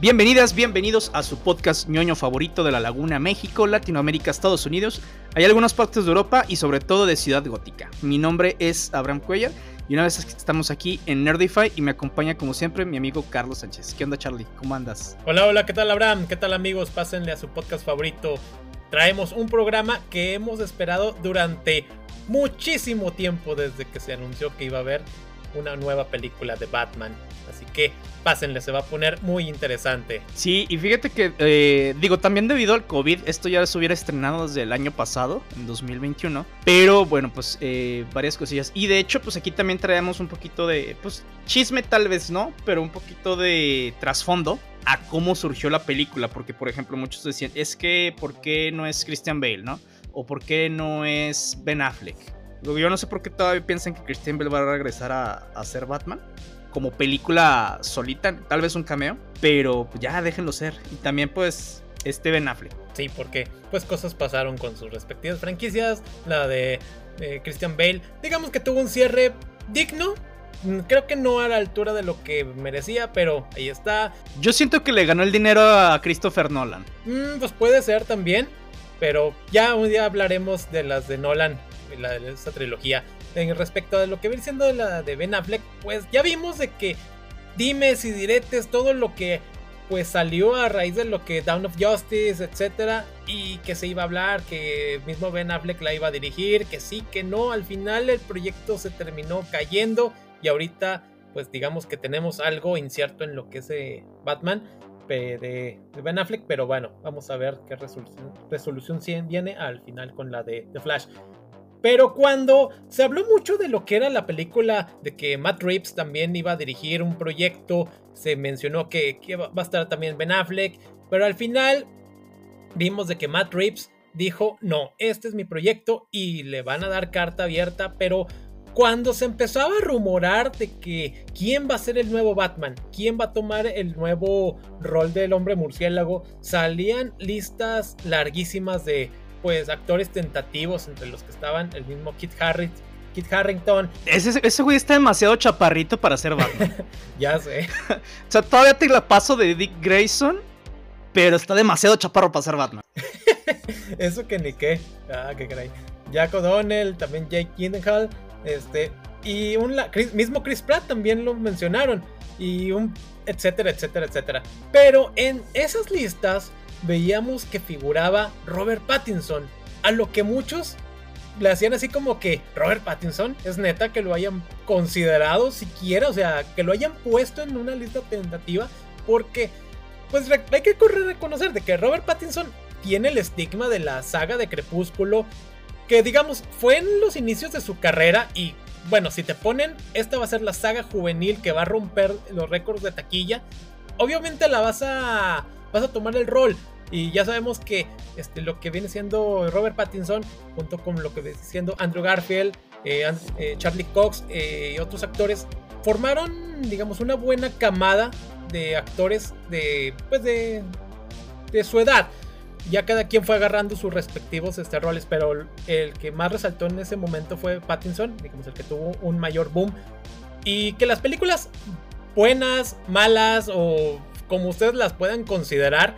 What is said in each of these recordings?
Bienvenidas, bienvenidos a su podcast ñoño favorito de la Laguna, México, Latinoamérica, Estados Unidos. Hay algunas partes de Europa y sobre todo de Ciudad Gótica. Mi nombre es Abraham Cuellar y una vez estamos aquí en Nerdify y me acompaña como siempre mi amigo Carlos Sánchez. ¿Qué onda Charlie? ¿Cómo andas? Hola, hola, ¿qué tal Abraham? ¿Qué tal amigos? Pásenle a su podcast favorito. Traemos un programa que hemos esperado durante muchísimo tiempo desde que se anunció que iba a haber una nueva película de Batman. Así que pásenle, se va a poner muy interesante. Sí, y fíjate que, eh, digo, también debido al COVID, esto ya se hubiera estrenado desde el año pasado, en 2021. Pero bueno, pues eh, varias cosillas. Y de hecho, pues aquí también traemos un poquito de, pues chisme tal vez no, pero un poquito de trasfondo a cómo surgió la película. Porque, por ejemplo, muchos decían, es que, ¿por qué no es Christian Bale, no? O ¿por qué no es Ben Affleck? Yo no sé por qué todavía piensan que Christian Bale va a regresar a, a ser Batman como película solita, tal vez un cameo, pero ya déjenlo ser. Y también pues este Ben Affleck. Sí, porque pues cosas pasaron con sus respectivas franquicias, la de eh, Christian Bale, digamos que tuvo un cierre digno. Mm, creo que no a la altura de lo que merecía, pero ahí está. Yo siento que le ganó el dinero a Christopher Nolan. Mm, pues puede ser también, pero ya un día hablaremos de las de Nolan, la de esa trilogía en respecto a lo que viene siendo la de Ben Affleck, pues ya vimos de que dimes y diretes, todo lo que pues salió a raíz de lo que Down of Justice, etcétera, y que se iba a hablar, que mismo Ben Affleck la iba a dirigir, que sí, que no, al final el proyecto se terminó cayendo y ahorita pues digamos que tenemos algo incierto en lo que es de Batman de, Ben Affleck, pero bueno, vamos a ver qué resolución, resolución viene al final con la de The Flash. Pero cuando se habló mucho de lo que era la película, de que Matt Reeves también iba a dirigir un proyecto, se mencionó que, va a estar también Ben Affleck, pero al final vimos de que Matt Reeves dijo, no, este es mi proyecto y le van a dar carta abierta, pero cuando se empezaba a rumorar de que quién va a ser el nuevo Batman, quién va a tomar el nuevo rol del hombre murciélago, salían listas larguísimas de pues actores tentativos entre los que estaban el mismo Kit Harris, Kit Harrington. Ese, ese güey está demasiado chaparrito para ser Batman. ya sé. o sea, todavía te la paso de Dick Grayson, pero está demasiado chaparro para ser Batman. Eso que ni qué. Ah, qué caray. Jack O'Donnell, también Jake Gyllenhaal, este y un mismo Chris Pratt también lo mencionaron y un etcétera, etcétera, etcétera. Pero en esas listas veíamos que figuraba Robert Pattinson, a lo que muchos le hacían así como que Robert Pattinson es neta que lo hayan considerado siquiera, o sea, que lo hayan puesto en una lista tentativa, porque pues hay que reconocer de que Robert Pattinson tiene el estigma de la saga de Crepúsculo, que digamos fue en los inicios de su carrera y bueno, si te ponen, esta va a ser la saga juvenil que va a romper los récords de taquilla, obviamente la vas a vas a tomar el rol. Y ya sabemos que este, lo que viene siendo Robert Pattinson, junto con lo que viene siendo Andrew Garfield, eh, eh, Charlie Cox eh, y otros actores, formaron, digamos, una buena camada de actores de, pues de, de su edad. Ya cada quien fue agarrando sus respectivos este, roles, pero el que más resaltó en ese momento fue Pattinson, digamos, el que tuvo un mayor boom. Y que las películas buenas, malas o como ustedes las puedan considerar,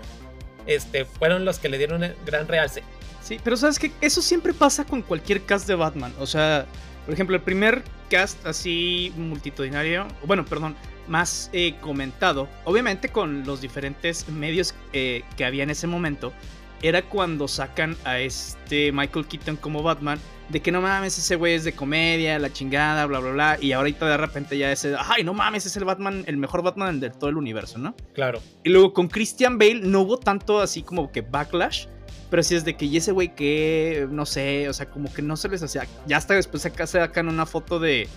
este, fueron los que le dieron el gran realce. Sí, pero sabes que eso siempre pasa con cualquier cast de Batman. O sea, por ejemplo, el primer cast así multitudinario, bueno, perdón, más eh, comentado, obviamente con los diferentes medios eh, que había en ese momento, era cuando sacan a este Michael Keaton como Batman de que no mames, ese güey es de comedia, la chingada, bla, bla, bla. Y ahorita de repente ya ese, ay, no mames, es el Batman, el mejor Batman de todo el universo, ¿no? Claro. Y luego con Christian Bale no hubo tanto así como que backlash. Pero sí es de que, y ese güey que, no sé, o sea, como que no se les hacía. Ya hasta después acá se sacan una foto de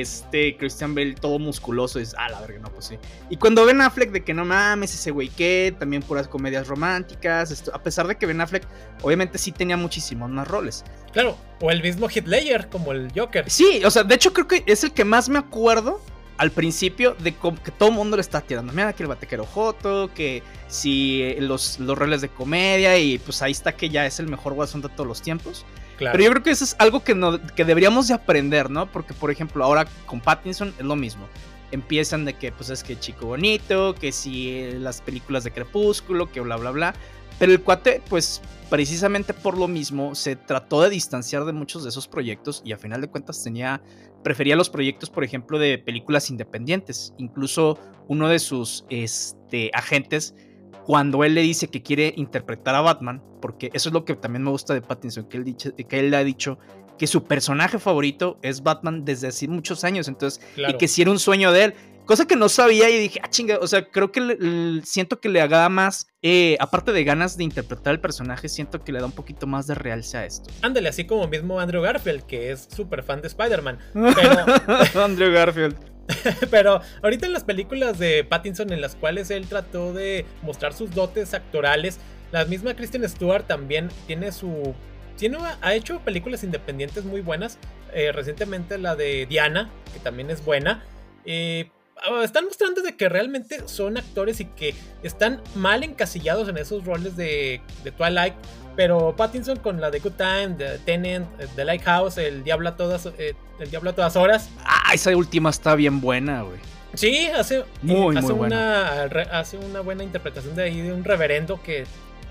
este Christian Bale todo musculoso, es, ah, la verga, no, pues sí. Y cuando Ben Affleck de que no mames, ese güey que, también puras comedias románticas, a pesar de que Ben Affleck obviamente sí tenía muchísimos más roles. Claro, o el mismo Ledger como el Joker. Sí, o sea, de hecho creo que es el que más me acuerdo al principio de que todo el mundo le está tirando. Mira que el batequero Joto, que si eh, los, los roles de comedia, y pues ahí está que ya es el mejor guasón de todos los tiempos. Pero yo creo que eso es algo que, que deberíamos de aprender, ¿no? Porque, por ejemplo, ahora con Pattinson es lo mismo. empiezan de que pues es que chico bonito, que si las películas de Crepúsculo, que bla bla bla. Pero el cuate, pues precisamente por lo mismo, se trató de distanciar de muchos de esos proyectos y a final de cuentas tenía, prefería los proyectos, por ejemplo, de películas independientes. Incluso uno de sus este, agentes, cuando él le dice que quiere interpretar a Batman, porque eso es lo que también me gusta de Pattinson, que él, que él ha dicho que su personaje favorito es Batman desde hace muchos años, entonces, y que si era un sueño de él. Cosa que no sabía y dije, ah, chinga, o sea, creo que siento que le haga más, eh, aparte de ganas de interpretar el personaje, siento que le da un poquito más de realce a esto. Ándale, así como mismo Andrew Garfield, que es súper fan de Spider-Man. Pero... Andrew Garfield. Pero ahorita en las películas de Pattinson en las cuales él trató de mostrar sus dotes actorales, la misma Kristen Stewart también tiene su... Tiene, ha hecho películas independientes muy buenas. Eh, recientemente la de Diana, que también es buena. Eh, Ah, están mostrando de que realmente son actores y que están mal encasillados en esos roles de, Twilight. Pero Pattinson con la de Good Time, The Tenant, The Lighthouse, El Diablo a todas, eh, el Diablo a todas horas. Ah, esa última está bien buena, güey. Sí, hace, muy, hace, una, hace una buena interpretación de ahí de un reverendo que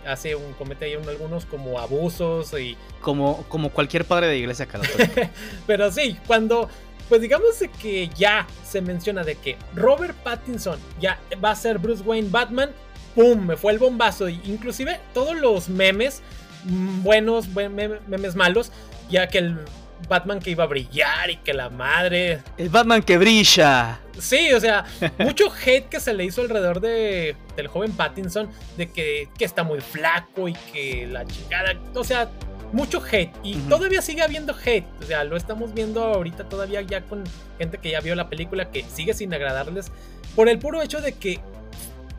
hace un comete ahí algunos como abusos y como como cualquier padre de iglesia católica. Pero sí, cuando pues digamos que ya se menciona de que Robert Pattinson ya va a ser Bruce Wayne Batman. ¡Pum! Me fue el bombazo. Inclusive todos los memes mm, buenos, memes malos, ya que el Batman que iba a brillar y que la madre... El Batman que brilla. Sí, o sea, mucho hate que se le hizo alrededor de, del joven Pattinson, de que, que está muy flaco y que la chingada... O sea, mucho hate y todavía sigue habiendo hate. O sea, lo estamos viendo ahorita todavía ya con gente que ya vio la película que sigue sin agradarles por el puro hecho de que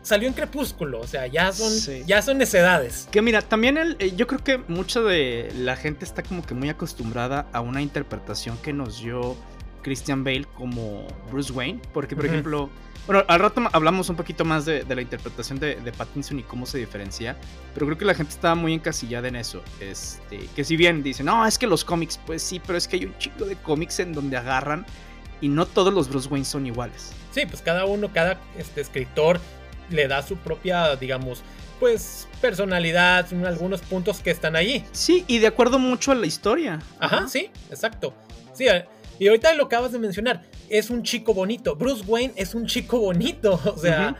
salió en Crepúsculo, o sea, ya son ya son necedades. Que mira, también el, eh, yo creo que mucha de la gente está como que muy acostumbrada a una interpretación que nos dio Christian Bale como Bruce Wayne, porque por ejemplo bueno, al rato hablamos un poquito más de, la interpretación de, Pattinson y cómo se diferencia, pero creo que la gente estaba muy encasillada en eso. Este, que si bien dicen, no, es que los cómics, pues sí, pero es que hay un chico de cómics en donde agarran y no todos los Bruce Wayne son iguales. Sí, pues cada uno, cada este, escritor le da su propia, digamos, pues personalidad, algunos puntos que están allí. Sí, y de acuerdo mucho a la historia. Ajá, sí, exacto. Sí, eh, y ahorita lo acabas de mencionar, es un chico bonito. Bruce Wayne es un chico bonito. O sea,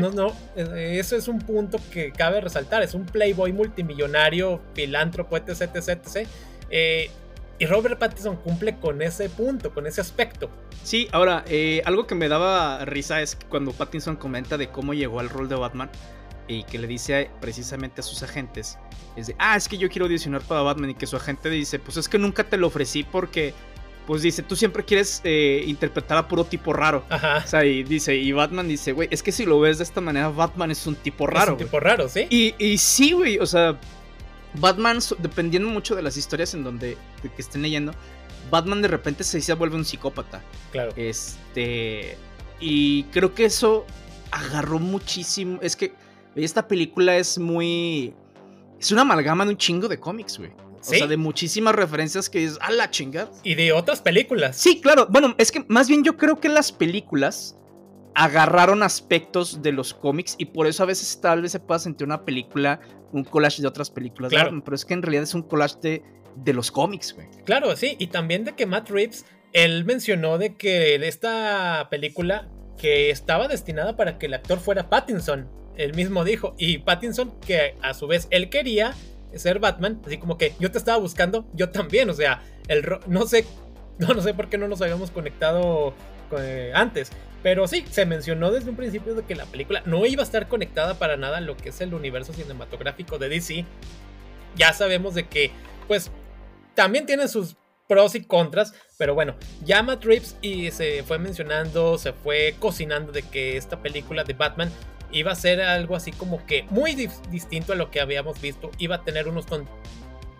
no, no, eh, eso es un punto que cabe resaltar. Es un playboy multimillonario, filántropo, etc, etc, etc. Eh, y Robert Pattinson cumple con ese punto, con ese aspecto. Sí, ahora, eh, algo que me daba risa es cuando Pattinson comenta de cómo llegó al rol de Batman y que le dice precisamente a sus agentes, es de, ah, es que yo quiero audicionar para Batman y que su agente dice, pues es que nunca te lo ofrecí porque pues dice, tú siempre quieres eh, interpretar a puro tipo raro. Ajá. O sea, y dice, y Batman dice, güey, es que si lo ves de esta manera, Batman es un tipo raro. Es un tipo raro, sí. Y, y sí, güey, o sea, Batman, dependiendo mucho de las historias en donde que estén leyendo, Batman de repente se, se vuelve un psicópata. Claro. Este. Y creo que eso agarró muchísimo. Es que esta película es muy. Es una amalgama de un chingo de cómics, güey. O sea, de muchísimas referencias que es a la chingada. Y de otras películas. Sí, claro. Bueno, es que más bien yo creo que las películas agarraron aspectos de los cómics y por eso a veces tal vez se pueda sentir una película, un collage de otras películas. Claro. Pero es que en realidad es un collage de, de los cómics, güey. Claro, sí. Y también de que Matt Reeves, él mencionó de que esta película que estaba destinada para que el actor fuera Pattinson. Él mismo dijo. Y Pattinson, que a su vez él quería ser Batman, así como que yo te estaba buscando, yo también, o sea, el no sé, no, no sé por qué no nos habíamos conectado eh, antes, pero sí, se mencionó desde un principio de que la película no iba a estar conectada para nada a lo que es el universo cinematográfico de DC. Ya sabemos de que, pues, también tiene sus pros y contras, pero bueno, Matt Reeves y se fue mencionando, se fue cocinando de que esta película de Batman iba a ser algo así como que muy distinto a lo que habíamos visto, iba a tener unos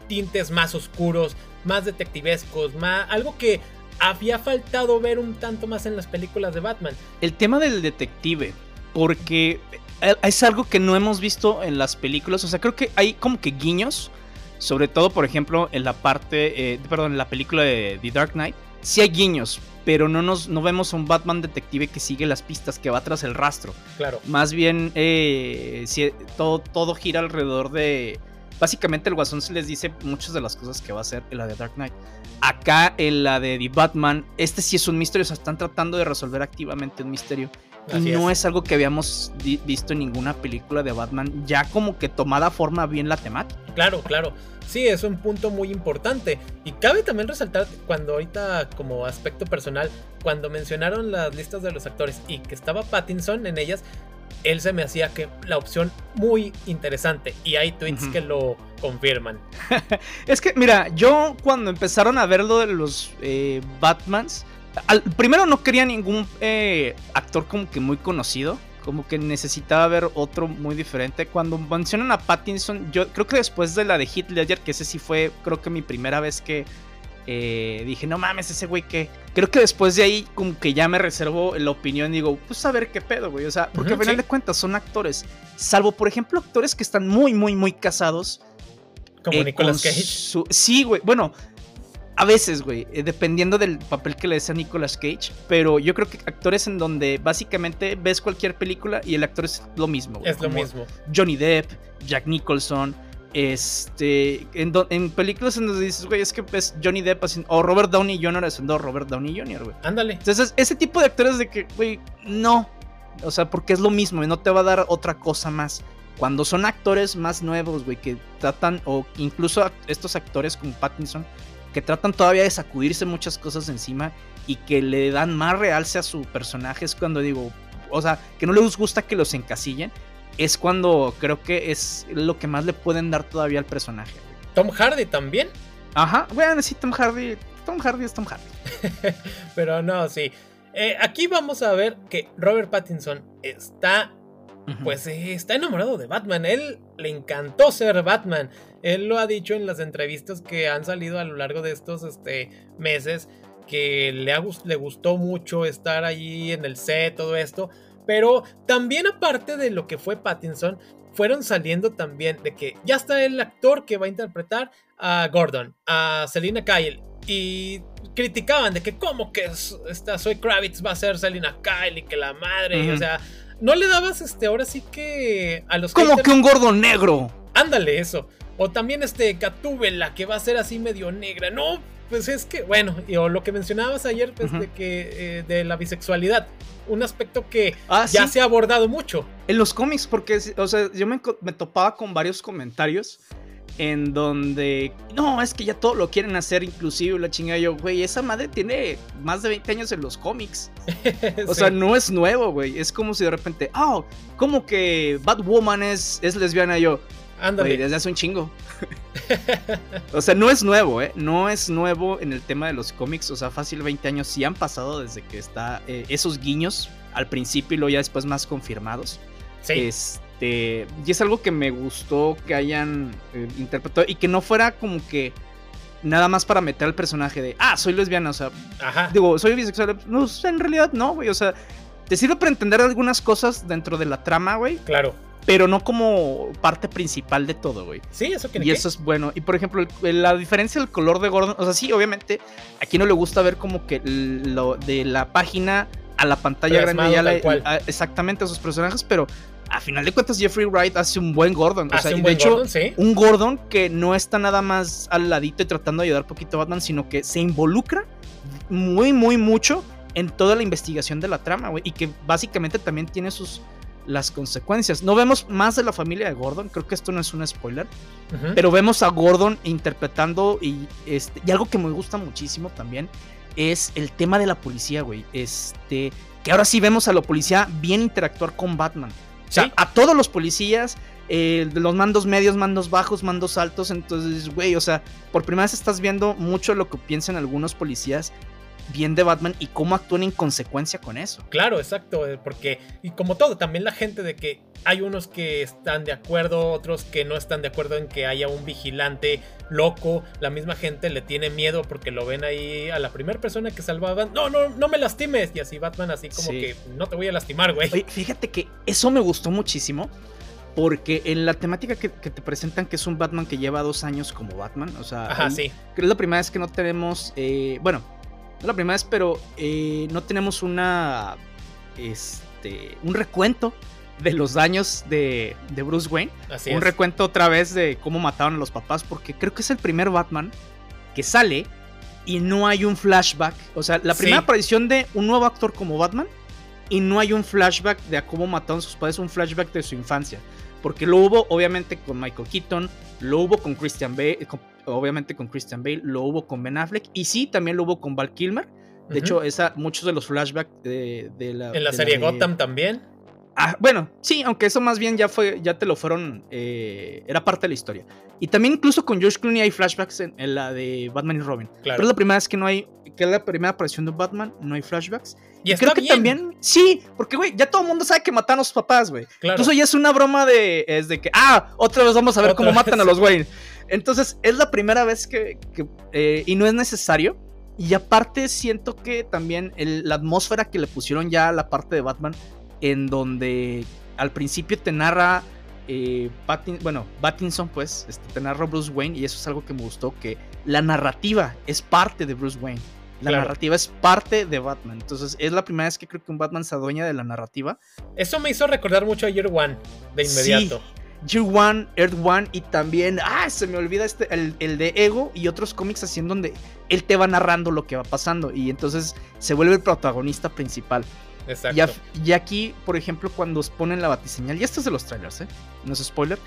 tintes más oscuros, más detectivescos, más algo que había faltado ver un tanto más en las películas de Batman. El tema del detective, porque eh, es algo que no hemos visto en las películas, o sea, creo que hay como que guiños, sobre todo por ejemplo en la parte, eh, perdón, en la película de The Dark Knight, sí hay guiños, pero no nos no vemos a un Batman detective que sigue las pistas, que va tras el rastro. Claro. Más bien, eh, todo, todo gira alrededor de. Básicamente, el Guasón se les dice muchas de las cosas que va a hacer en la de Dark Knight. Acá, en la de The Batman, este sí es un misterio. O sea, están tratando de resolver activamente un misterio. y no es. algo que habíamos visto en ninguna película de Batman, ya como que tomada forma bien la temática. Claro, claro. Sí, es un punto muy importante. Y cabe también resaltar cuando ahorita, como aspecto personal, cuando mencionaron las listas de los actores y que estaba Pattinson en ellas, él se me hacía que la opción muy interesante. Y hay tweets que lo confirman. es que, mira, yo cuando empezaron a ver lo de los eh, Batmans, al, primero no quería ningún eh, actor como que muy conocido como que necesitaba ver otro muy diferente. Cuando mencionan a Pattinson, yo creo que después de la de Heath Ledger, que ese sí fue, creo que mi primera vez que eh, dije, no mames, ese güey que. Creo que después de ahí, como que ya me reservo la opinión. Digo, pues a ver qué pedo, güey. O sea, porque al final de cuentas son actores. Salvo, por ejemplo, actores que están muy, muy, muy casados. Como eh, Nicolas Cage. Sí, güey. Bueno, a veces, güey, eh, dependiendo del papel que le des a Nicolas Cage, pero yo creo que actores en donde básicamente ves cualquier película y el actor es lo mismo. es lo mismo. Johnny Depp, Jack Nicholson, este, en, películas en donde dices, güey, es que ves Johnny Depp haciendo, o Robert Downey Jr. haciendo Robert Downey Jr., güey. Ándale. Entonces, ese tipo de actores de que, güey, no. O sea, porque es lo mismo y no te va a dar otra cosa más. Cuando son actores más nuevos, güey, que tratan, o incluso estos actores como Pattinson, que tratan todavía de sacudirse muchas cosas encima y que le dan más realce a su personaje es cuando digo, o sea, que no les gusta que los encasillen, es cuando creo que es lo que más le pueden dar todavía al personaje. Tom Hardy también. Ajá, bueno, sí, Tom Hardy, Tom Hardy es Tom Hardy. Pero no, sí. Eh, aquí vamos a ver que Robert Pattinson está pues eh, está enamorado de Batman. Él le encantó ser Batman. Él lo ha dicho en las entrevistas que han salido a lo largo de estos este, meses. Que le, le gustó mucho estar allí en el set, todo esto. Pero también aparte de lo que fue Pattinson, fueron saliendo también de que ya está el actor que va a interpretar a Gordon, a Selina Kyle. Y criticaban de que como que esta Soy Kravitz va a ser Selina Kyle y que la madre, o sea, no le dabas este, ahora sí que a los Como que un gordo negro. Ándale, eso. O también este Gatúbela, que va a ser así medio negra. No, pues es que, bueno, o lo que mencionabas ayer, pues, de que eh, de la bisexualidad. Un aspecto que ah, ya se ha abordado mucho. En los cómics, porque, o sea, yo me, me topaba con varios comentarios en donde no, es que ya todo lo quieren hacer inclusive la chingada yo, güey, esa madre tiene más de 20 años en los cómics. O sea, no es nuevo, güey, es como si de repente, oh, como que Batwoman es, es lesbiana yo. Ándale. desde hace un chingo. o sea, no es nuevo, ¿eh? No es nuevo en el tema de los cómics. O sea, fácil 20 años sí han pasado desde que está eh, esos guiños al principio y luego ya después más confirmados. Sí. Este, y es algo que me gustó que hayan eh, interpretado y que no fuera como que nada más para meter al personaje de, ah, soy lesbiana, o sea, digo, soy bisexual. No, en realidad no, güey, o sea, te sirve para entender algunas cosas dentro de la trama, güey. Claro. Pero no como parte principal de todo, güey. Sí, eso que Y eso es bueno. Y por ejemplo, la diferencia del color de Gordon, o sea, sí, obviamente, aquí no le gusta ver como que lo de la página a la pantalla grande ya la, exactamente a sus personajes, pero a final de cuentas Jeffrey Wright hace un buen Gordon. O sea, de hecho, un Gordon que no está nada más al ladito y tratando de ayudar un poquito a Batman, sino que se involucra muy, muy mucho en toda la investigación de la trama, güey. Y que básicamente también tiene sus las consecuencias. No vemos más de la familia de Gordon, creo que esto no es un spoiler, pero vemos a Gordon interpretando y, este, y algo que me gusta muchísimo también es el tema de la policía, güey. Este, que ahora sí vemos a la policía bien interactuar con Batman. O sea, a todos los policías, eh, los mandos medios, mandos bajos, mandos altos. Entonces, güey, o sea, por primera vez estás viendo mucho lo que piensan algunos policías bien de Batman y cómo actúan en consecuencia con eso. Claro, exacto, eh, porque, y como todo, también la gente de que hay unos que están de acuerdo, otros que no están de acuerdo en que haya un vigilante loco, la misma gente le tiene miedo porque lo ven ahí a la primera persona que salvaban, no, no, no me lastimes, y así Batman así como que no te voy a lastimar, güey. fíjate que eso me gustó muchísimo. Porque en la temática que, te presentan, que es un Batman que lleva dos años como Batman, o sea, Ajá, sí. que es la primera vez que no tenemos, eh, bueno, No la primera vez, pero eh, no tenemos una. Este. Un recuento de los daños de, de Bruce Wayne. Así un es. recuento otra vez de cómo mataron a los papás, porque creo que es el primer Batman que sale y no hay un flashback. O sea, la primera Sí. aparición de un nuevo actor como Batman y no hay un flashback de a cómo mataron a sus padres, un flashback de su infancia. Porque lo hubo obviamente con Michael Keaton, lo hubo con Christian Bale, con- obviamente con Christian Bale, lo hubo con Ben Affleck y sí, también lo hubo con Val Kilmer. De hecho, esa, muchos de los flashbacks de, de la... en la de serie Gotham también. Ah, bueno, sí, aunque eso más bien ya fue, ya te lo fueron, eh, era parte de la historia. Y también incluso con George Clooney hay flashbacks en, en la de Batman y Robin. Claro. Pero es la primera vez que no hay, que es la primera aparición de Batman, no hay flashbacks. y Y creo que bien. también, sí, porque güey, ya todo el mundo sabe que mataron a sus papás, güey. Claro. Incluso ya es una broma de, es de que, ah, otra vez vamos a ver Otra cómo matan a los Wayne. Entonces, es la primera vez que, que, eh, y no es necesario. Y aparte siento que también el- la atmósfera que le pusieron ya a la parte de Batman, en donde al principio te narra, eh, bueno, Pattinson pues, este, te narra Bruce Wayne y eso es algo que me gustó, que la narrativa es parte de Bruce Wayne. La Claro. narrativa es parte de Batman. Entonces es la primera vez que creo que un Batman se adueña de la narrativa. Eso me hizo recordar mucho a Year One de inmediato. Year One, Earth One y también, ah, se me olvida este, el, el de Ego y otros cómics así en donde él te va narrando lo que va pasando y entonces se vuelve el protagonista principal. Exacto. Y, y aquí, por ejemplo, cuando os ponen la batiseñal, y esto es de los trailers, ¿eh? No es spoiler.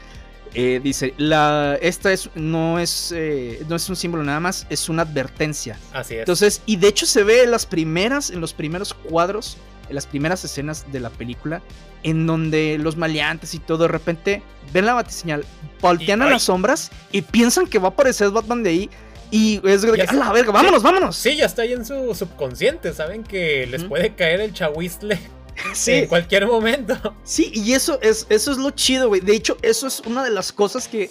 Eh, dice, la, esta es, no, es, eh, no es un símbolo nada más, es una advertencia. Así es. Entonces, y de hecho se ve en las primeras, en los primeros cuadros, en las primeras escenas de la película, en donde los maleantes y todo de repente ven la batiseñal, voltean Y- a ay. las sombras y piensan que va a aparecer Batman de ahí. Y es de que, a la verga, vámonos, vámonos. Sí, ya está ahí en su subconsciente. Saben que les puede caer el chahuizle Sí. en cualquier momento. Sí, y eso es, eso es lo chido, güey. De hecho, eso es una de las cosas que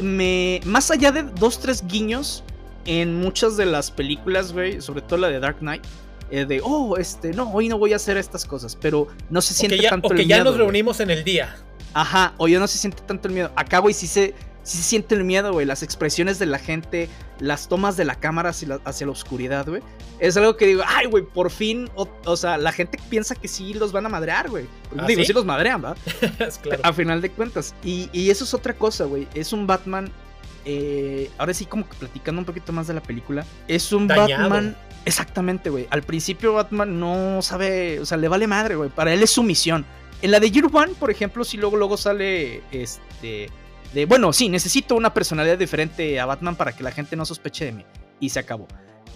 me. Más allá de dos, tres guiños en muchas de las películas, güey, sobre todo la de Dark Knight, eh, de, oh, este, no, hoy no voy a hacer estas cosas, pero no se O siente que ya, tanto o que el ya miedo. nos reunimos en el día. Ajá, o ya no se siente tanto el miedo. Acá, güey, sí se, sí se siente el miedo, güey. Las expresiones de la gente, las tomas de la cámara hacia la, hacia la oscuridad, güey. Es algo que digo, ay, güey, por fin. O, o sea, la gente piensa que sí los van a madrear, güey. ¿Ah, digo, sí? sí los madrean, ¿va? Claro. A final de cuentas. Y, y eso es otra cosa, güey. Es un Batman. eh, ahora sí, como que platicando un poquito más de la película. Es un Dañado. Batman. Exactamente, güey. Al principio Batman no sabe. O sea, le vale madre, güey. Para él es su misión. En la de Year One, por ejemplo, sí luego, luego sale. Este. De. Bueno, sí, necesito una personalidad diferente a Batman para que la gente no sospeche de mí. Y se acabó.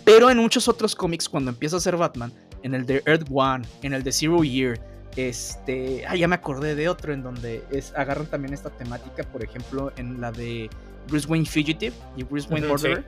Pero en muchos otros cómics, cuando empieza a ser Batman, en el de Earth One, en el de Zero Year, este, ah, ya me acordé de otro en donde es, agarran también esta temática, por ejemplo, en la de Bruce Wayne Fugitive y Bruce Wayne Murderer,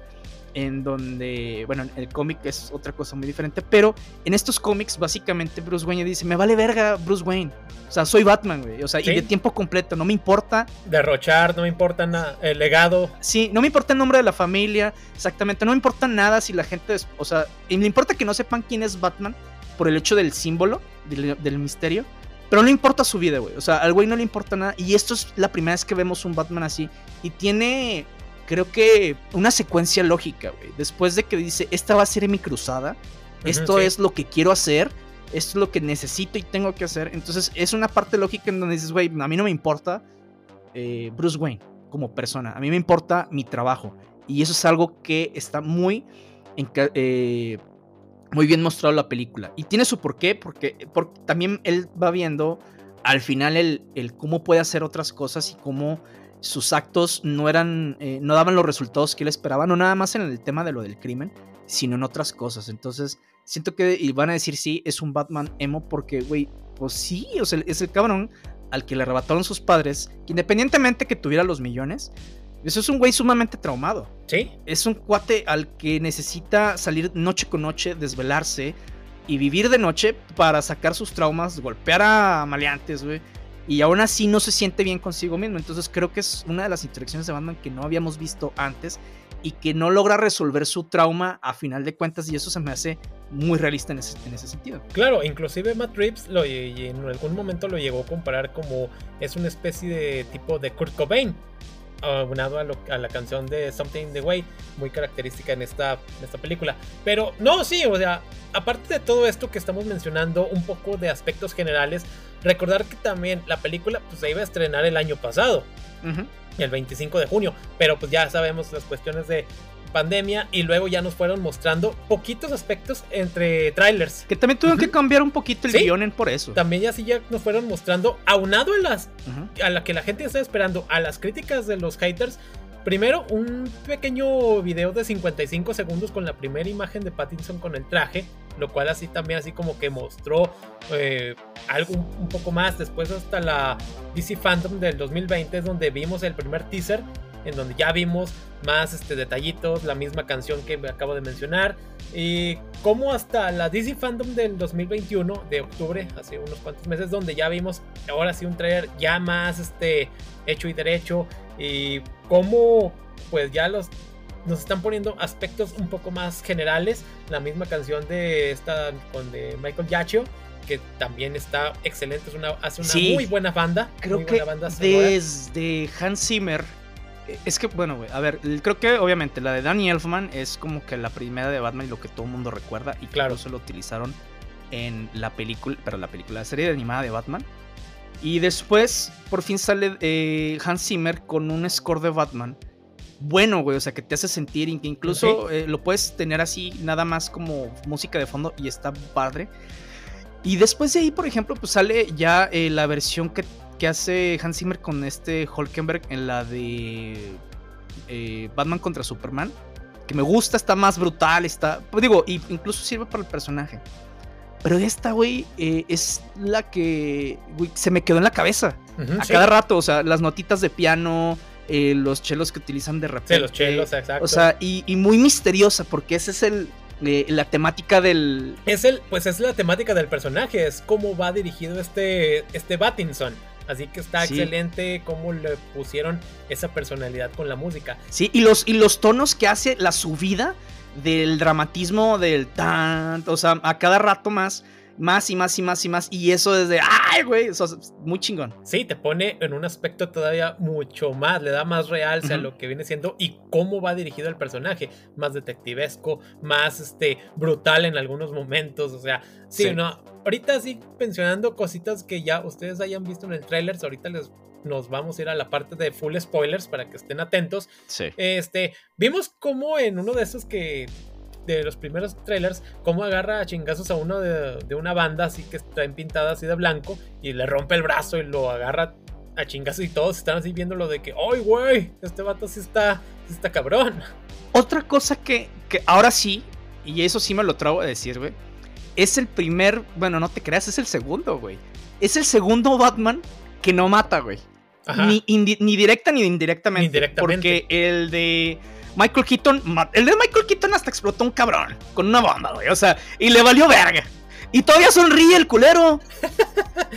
en donde, bueno, el cómic es otra cosa muy diferente, pero en estos cómics básicamente Bruce Wayne dice, me vale verga Bruce Wayne, o sea, soy Batman, güey, o sea, Sí. y de tiempo completo, no me importa, Derrochar, no me importa nada. El legado. sí, no me importa el nombre de la familia, exactamente, no me importa nada si la gente, es- o sea, y me importa que no sepan quién es Batman por el hecho del símbolo, del, del misterio, pero no importa su vida, güey, o sea, al güey no le importa nada, y esto es la primera vez que vemos un Batman así, y tiene, creo que, una secuencia lógica, güey, después de que dice, esta va a ser mi cruzada, esto sí. es lo que quiero hacer, esto es lo que necesito y tengo que hacer, entonces es una parte lógica en donde dices, güey, a mí no me importa eh, Bruce Wayne como persona. A mí me importa mi trabajo. Y eso es algo que está muy, eh, muy bien mostrado en la película. Y tiene su porqué, porque, porque también él va viendo al final el, el cómo puede hacer otras cosas y cómo sus actos no eran, eh, no daban los resultados que él esperaba, no nada más en el tema de lo del crimen, sino en otras cosas. Entonces, siento que y van a decir sí, es un Batman emo porque, güey, pues sí, o sea, es el cabrón al que le arrebataron sus padres, que independientemente que tuviera los millones, eso es un güey sumamente traumado. Sí. Es un cuate al que necesita salir noche con noche, desvelarse y vivir de noche para sacar sus traumas, golpear a maleantes, güey. Y aún así no se siente bien consigo mismo. Entonces creo que es una de las interacciones de Batman que no habíamos visto antes y que no logra resolver su trauma a final de cuentas. Y eso se me hace muy realista en ese, en ese sentido. Claro, inclusive Matt Reeves lo, en algún momento lo llegó a comparar como es una especie de tipo de Kurt Cobain. aunado a, a, la canción de Something the Way, muy característica en esta, en esta película. Pero no, sí, o sea, aparte de todo esto que estamos mencionando, un poco de aspectos generales, recordar que también la película pues, se iba a estrenar el año pasado, el 25 de junio, pero pues ya sabemos las cuestiones de pandemia y luego ya nos fueron mostrando poquitos aspectos entre trailers. Que también tuvieron que cambiar un poquito el guion por eso. También ya sí ya nos fueron mostrando, aunado a las a la que la gente está esperando, a las críticas de los haters. Primero, un pequeño video de 55 segundos con la primera imagen de Pattinson con el traje, lo cual así también así como que mostró eh, algo un poco más. Después hasta la DC Phantom del 2020 es donde vimos el primer teaser en donde ya vimos más este, detallitos, la misma canción que acabo de mencionar, y como hasta la DC Fandom del 2021, de octubre, hace unos cuantos meses, donde ya vimos ahora sí un trailer ya más este, hecho y derecho, y cómo pues ya los nos están poniendo aspectos un poco más generales. La misma canción de esta con de Michael Yachio, que también está excelente, es una, hace una muy buena banda. Creo que desde Hans Zimmer es que, bueno, güey, a ver, creo que obviamente la de Danny Elfman es como que la primera de Batman y lo que todo el mundo recuerda. Y claro, se lo utilizaron en la película, pero la película, la serie animada de Batman. Y después, por fin sale eh, Hans Zimmer con un score de Batman. Bueno, güey, o sea, que te hace sentir, que incluso eh, lo puedes tener así, nada más como música de fondo y está padre. Y después de ahí, por ejemplo, pues sale ya eh, la versión que que hace Hans Zimmer con este Holkenberg en la de Batman contra Superman. Que me gusta, está más brutal, está. Pues digo, incluso sirve para el personaje. Pero esta, güey, eh, es la que se me quedó en la cabeza. a cada rato, o sea, las notitas de piano, eh, los chelos que utilizan de repente. Sí, los chelos, exacto. O sea, y, y muy misteriosa, porque ese es el, la temática del. Es el, pues es la temática del personaje, es cómo va dirigido este, este Battinson. Así que está excelente cómo le pusieron esa personalidad con la música. Sí, y los, y los tonos que hace la subida del dramatismo del tan, o sea, a cada rato más más y más y más y más. Y eso desde, ay, güey, eso es muy chingón. Sí, te pone en un aspecto todavía mucho más, le da más realce a lo que viene siendo y cómo va dirigido el personaje. Más detectivesco, más este, brutal en algunos momentos. O sea, sí, no. Ahorita sí, mencionando cositas que ya ustedes hayan visto en el trailer, ahorita les nos vamos a ir a la parte de full spoilers para que estén atentos. Sí. Este, vimos como en uno de esos que de los primeros trailers, cómo agarra a chingazos a uno de, una banda así que está pintada así de blanco y le rompe el brazo y lo agarra a chingazos y todos están así viendo lo de que, ¡ay, güey! Este vato sí está, sí está cabrón. Otra cosa que, que ahora sí, y eso sí me lo trago a decir, güey, es el primer, bueno, no te creas, es el segundo, güey. Es el segundo Batman que no mata, güey. Ni, ni, directa ni indirectamente. Ni indirectamente. Porque el de Michael Keaton, el de Michael Keaton hasta explotó un cabrón con una bomba, güey. O sea, y le valió verga. Y todavía sonríe el culero.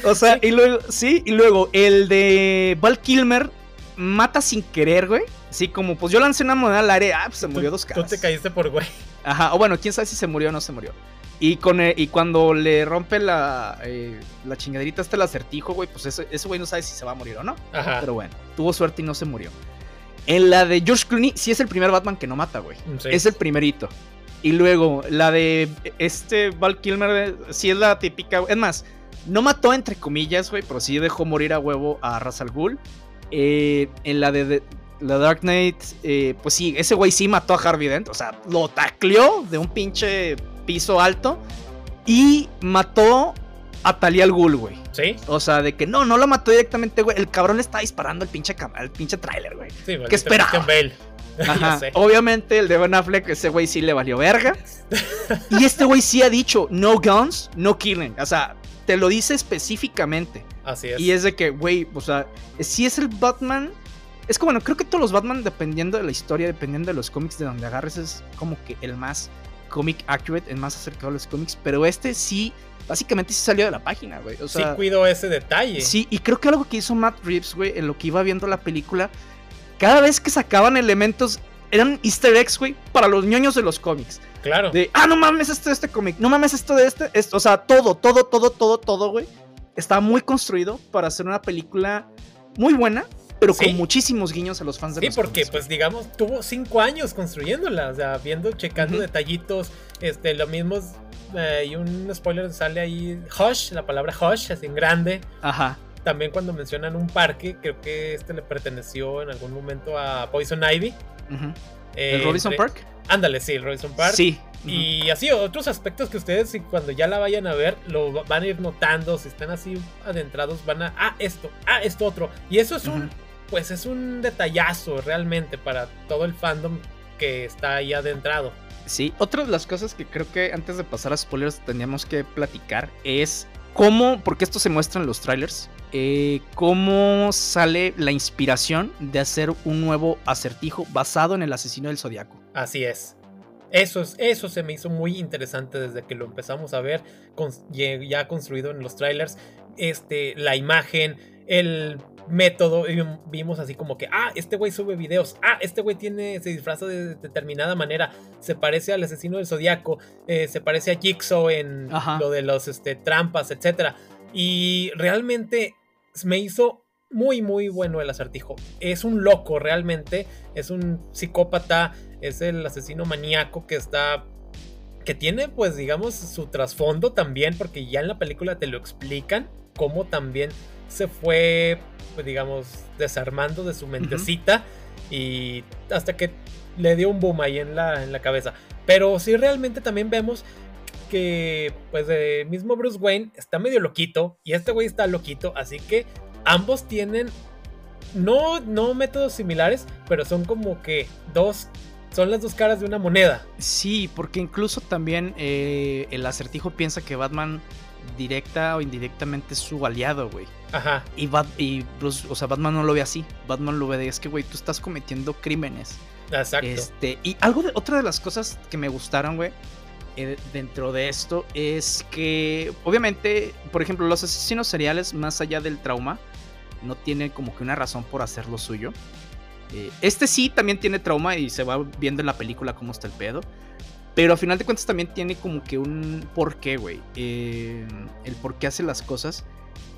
O sea, y luego, sí, y luego el de Val Kilmer mata sin querer, güey. Sí, como pues yo lancé una moneda al aire, ah, pues se murió dos caras. Tú te caíste por güey. Ajá, o bueno, quién sabe si se murió o no se murió. Y, con, y cuando le rompe la, eh, la chingaderita hasta el acertijo, güey, pues ese güey no sabe si se va a morir o no. Ajá. Pero bueno, tuvo suerte y no se murió. En la de George Clooney, sí es el primer Batman que no mata, güey. Es el primerito. Y luego, la de este Val Kilmer, sí es la típica. Es más, no mató entre comillas, güey, pero sí dejó morir a huevo a Ra's al Ghul. Eh, en la de, la Dark Knight, eh, pues sí, ese güey sí mató a Harvey Dent. O sea, lo tacleó de un pinche piso alto. Y mató a Talia al Ghul, güey. ¿Sí? O sea, de que no, no lo mató directamente, güey. El cabrón le está disparando al pinche, al pinche trailer, güey. Sí, ¿Qué espera? Ajá. Obviamente el de Ben Affleck, ese güey sí le valió verga. y este güey sí ha dicho, no guns, no killing. O sea, te lo dice específicamente. Así es. Y es de que, güey, o sea, si es el Batman... Es como, bueno, creo que todos los Batman, dependiendo de la historia, dependiendo de los cómics de donde agarres, es como que el más comic accurate, el más acercado a los cómics. Pero este sí básicamente sí salió de la página, güey. O sea, sí cuidó ese detalle. Sí, y creo que algo que hizo Matt Reeves, güey, en lo que iba viendo la película, cada vez que sacaban elementos, eran easter eggs, güey, para los ñoños de los cómics. Claro. De, ah, no mames esto de este cómic, no mames esto de este, esto, o sea, todo, todo, todo, todo, todo, güey. Está muy construido para hacer una película muy buena, pero con muchísimos guiños a los fans de sí, los porque, pues, digamos, tuvo cinco años construyéndola, o sea, viendo, checando detallitos, este, lo mismo, eh, y un spoiler sale ahí, Hush, la palabra Hush, así en grande. Ajá. También cuando mencionan un parque, creo que este le perteneció en algún momento a Poison Ivy. ¿El Robinson Park? Ándale, sí, el Robinson Park. Sí. Y así otros aspectos que ustedes cuando ya la vayan a ver lo van a ir notando, si están así adentrados van a, ah, esto, ah, esto otro. Y eso es un, pues es un detallazo realmente para todo el fandom que está ahí adentrado. Sí, otra de las cosas que creo que antes de pasar a spoilers teníamos que platicar es cómo, porque esto se muestra en los trailers, eh, cómo sale la inspiración de hacer un nuevo acertijo basado en el asesino del zodiaco. Así es. Eso, eso se me hizo muy interesante desde que lo empezamos a ver, ya construido en los trailers. Este, la imagen, el método, vimos así como que, ah, este güey sube videos, ah, este güey tiene, se disfraza de determinada manera, se parece al asesino del zodiaco, eh, se parece a Jigsaw en lo de los este, trampas, etc. Y realmente me hizo muy, muy bueno el acertijo. Es un loco realmente, es un psicópata, es el asesino maníaco que está que tiene pues digamos su trasfondo también porque ya en la película te lo explican cómo también se fue pues digamos desarmando de su mentecita y hasta que le dio un boom ahí en la, en la cabeza pero sí realmente también vemos que pues el mismo Bruce Wayne está medio loquito y este güey está loquito así que ambos tienen no, no métodos similares pero son como que dos son las dos caras de una moneda. Sí, porque incluso también eh, el acertijo piensa que Batman directa o indirectamente es su aliado, güey. Ajá. Y, y Bruce, o sea, Batman no lo ve así. Batman lo ve de es que, güey, tú estás cometiendo crímenes. Exacto. Este, y algo de, otra de las cosas que me gustaron, güey, eh, dentro de esto es que, obviamente, por ejemplo, los asesinos seriales, más allá del trauma, no tienen como que una razón por hacer lo suyo. Eh, este sí también tiene trauma y se va viendo en la película cómo está el pedo. Pero a final de cuentas también tiene como que un porqué, güey. Eh, el por qué hace las cosas.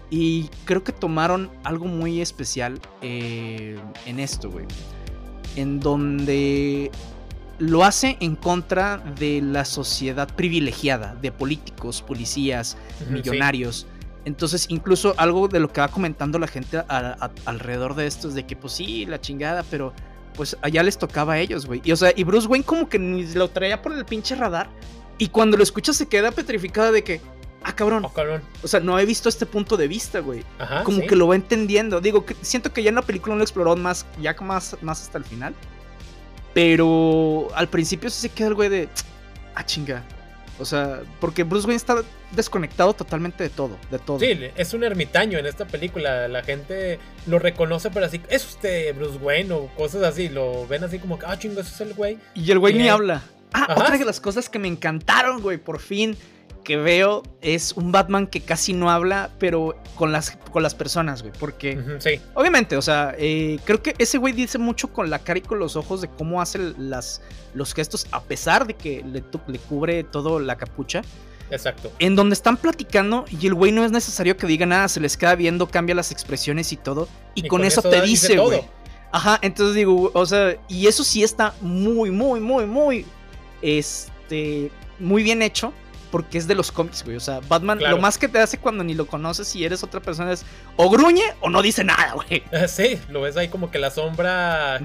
Y creo que tomaron algo muy especial eh, en esto, güey. En donde lo hace en contra de la sociedad privilegiada, de políticos, policías, millonarios. Entonces, incluso algo de lo que va comentando la gente alrededor de esto es de que, pues sí, la chingada, pero pues allá les tocaba a ellos, güey. Y o sea, y Bruce Wayne como que ni lo traía por el pinche radar. Y cuando lo escucha se queda petrificada de que, ah, cabrón. Oh, cabrón. O sea, no he visto este punto de vista, güey. Ajá, como que lo va entendiendo. Digo, que siento que ya en la película no lo exploró más, ya más, más hasta el final. Pero al principio sí se queda el güey de, ah, chinga. O sea, porque Bruce Wayne está desconectado totalmente de todo, de todo. Sí, es un ermitaño en esta película. La gente lo reconoce, pero así, es usted Bruce Wayne o cosas así. Lo ven así como ah, chingo, ese es el güey. Y el güey ni habla. Ah, otra de las cosas que me encantaron, güey, por fin que veo es un Batman que casi no habla, pero con las, con las personas, güey. Porque, sí. obviamente, o sea, eh, creo que ese güey dice mucho con la cara y con los ojos de cómo hace las, los gestos, a pesar de que le, le cubre todo la capucha. Exacto. En donde están platicando y el güey no es necesario que diga nada, se les queda viendo, cambia las expresiones y todo. Y, con, eso, te dice, güey. Ajá, entonces digo, o sea, y eso sí está muy, muy, muy, muy, este, muy bien hecho porque es de los cómics, güey. O sea, Batman, lo más que te hace cuando ni lo conoces y eres otra persona es o gruñe o no dice nada, güey. Sí, lo ves ahí como que la sombra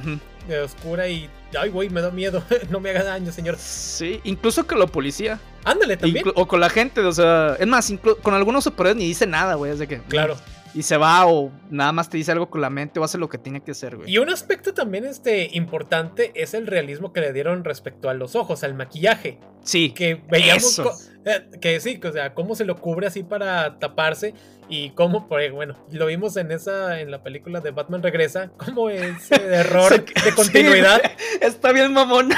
oscura y. Ay, güey, me da miedo. no me haga daño, señor. Sí, incluso con la policía. Ándale, también. o con la gente, o sea, es más, con algunos superhéroes ni dice nada, güey. Es de que. Claro y se va o nada más te dice algo con la mente o hace lo que tiene que hacer, güey. Y un aspecto también este, importante es el realismo que le dieron respecto a los ojos, al maquillaje. Sí. Que veíamos que sí, o sea, cómo se lo cubre así para taparse y cómo, por, bueno, lo vimos en esa, en la película de Batman Regresa, como ese error de continuidad. está bien mamona.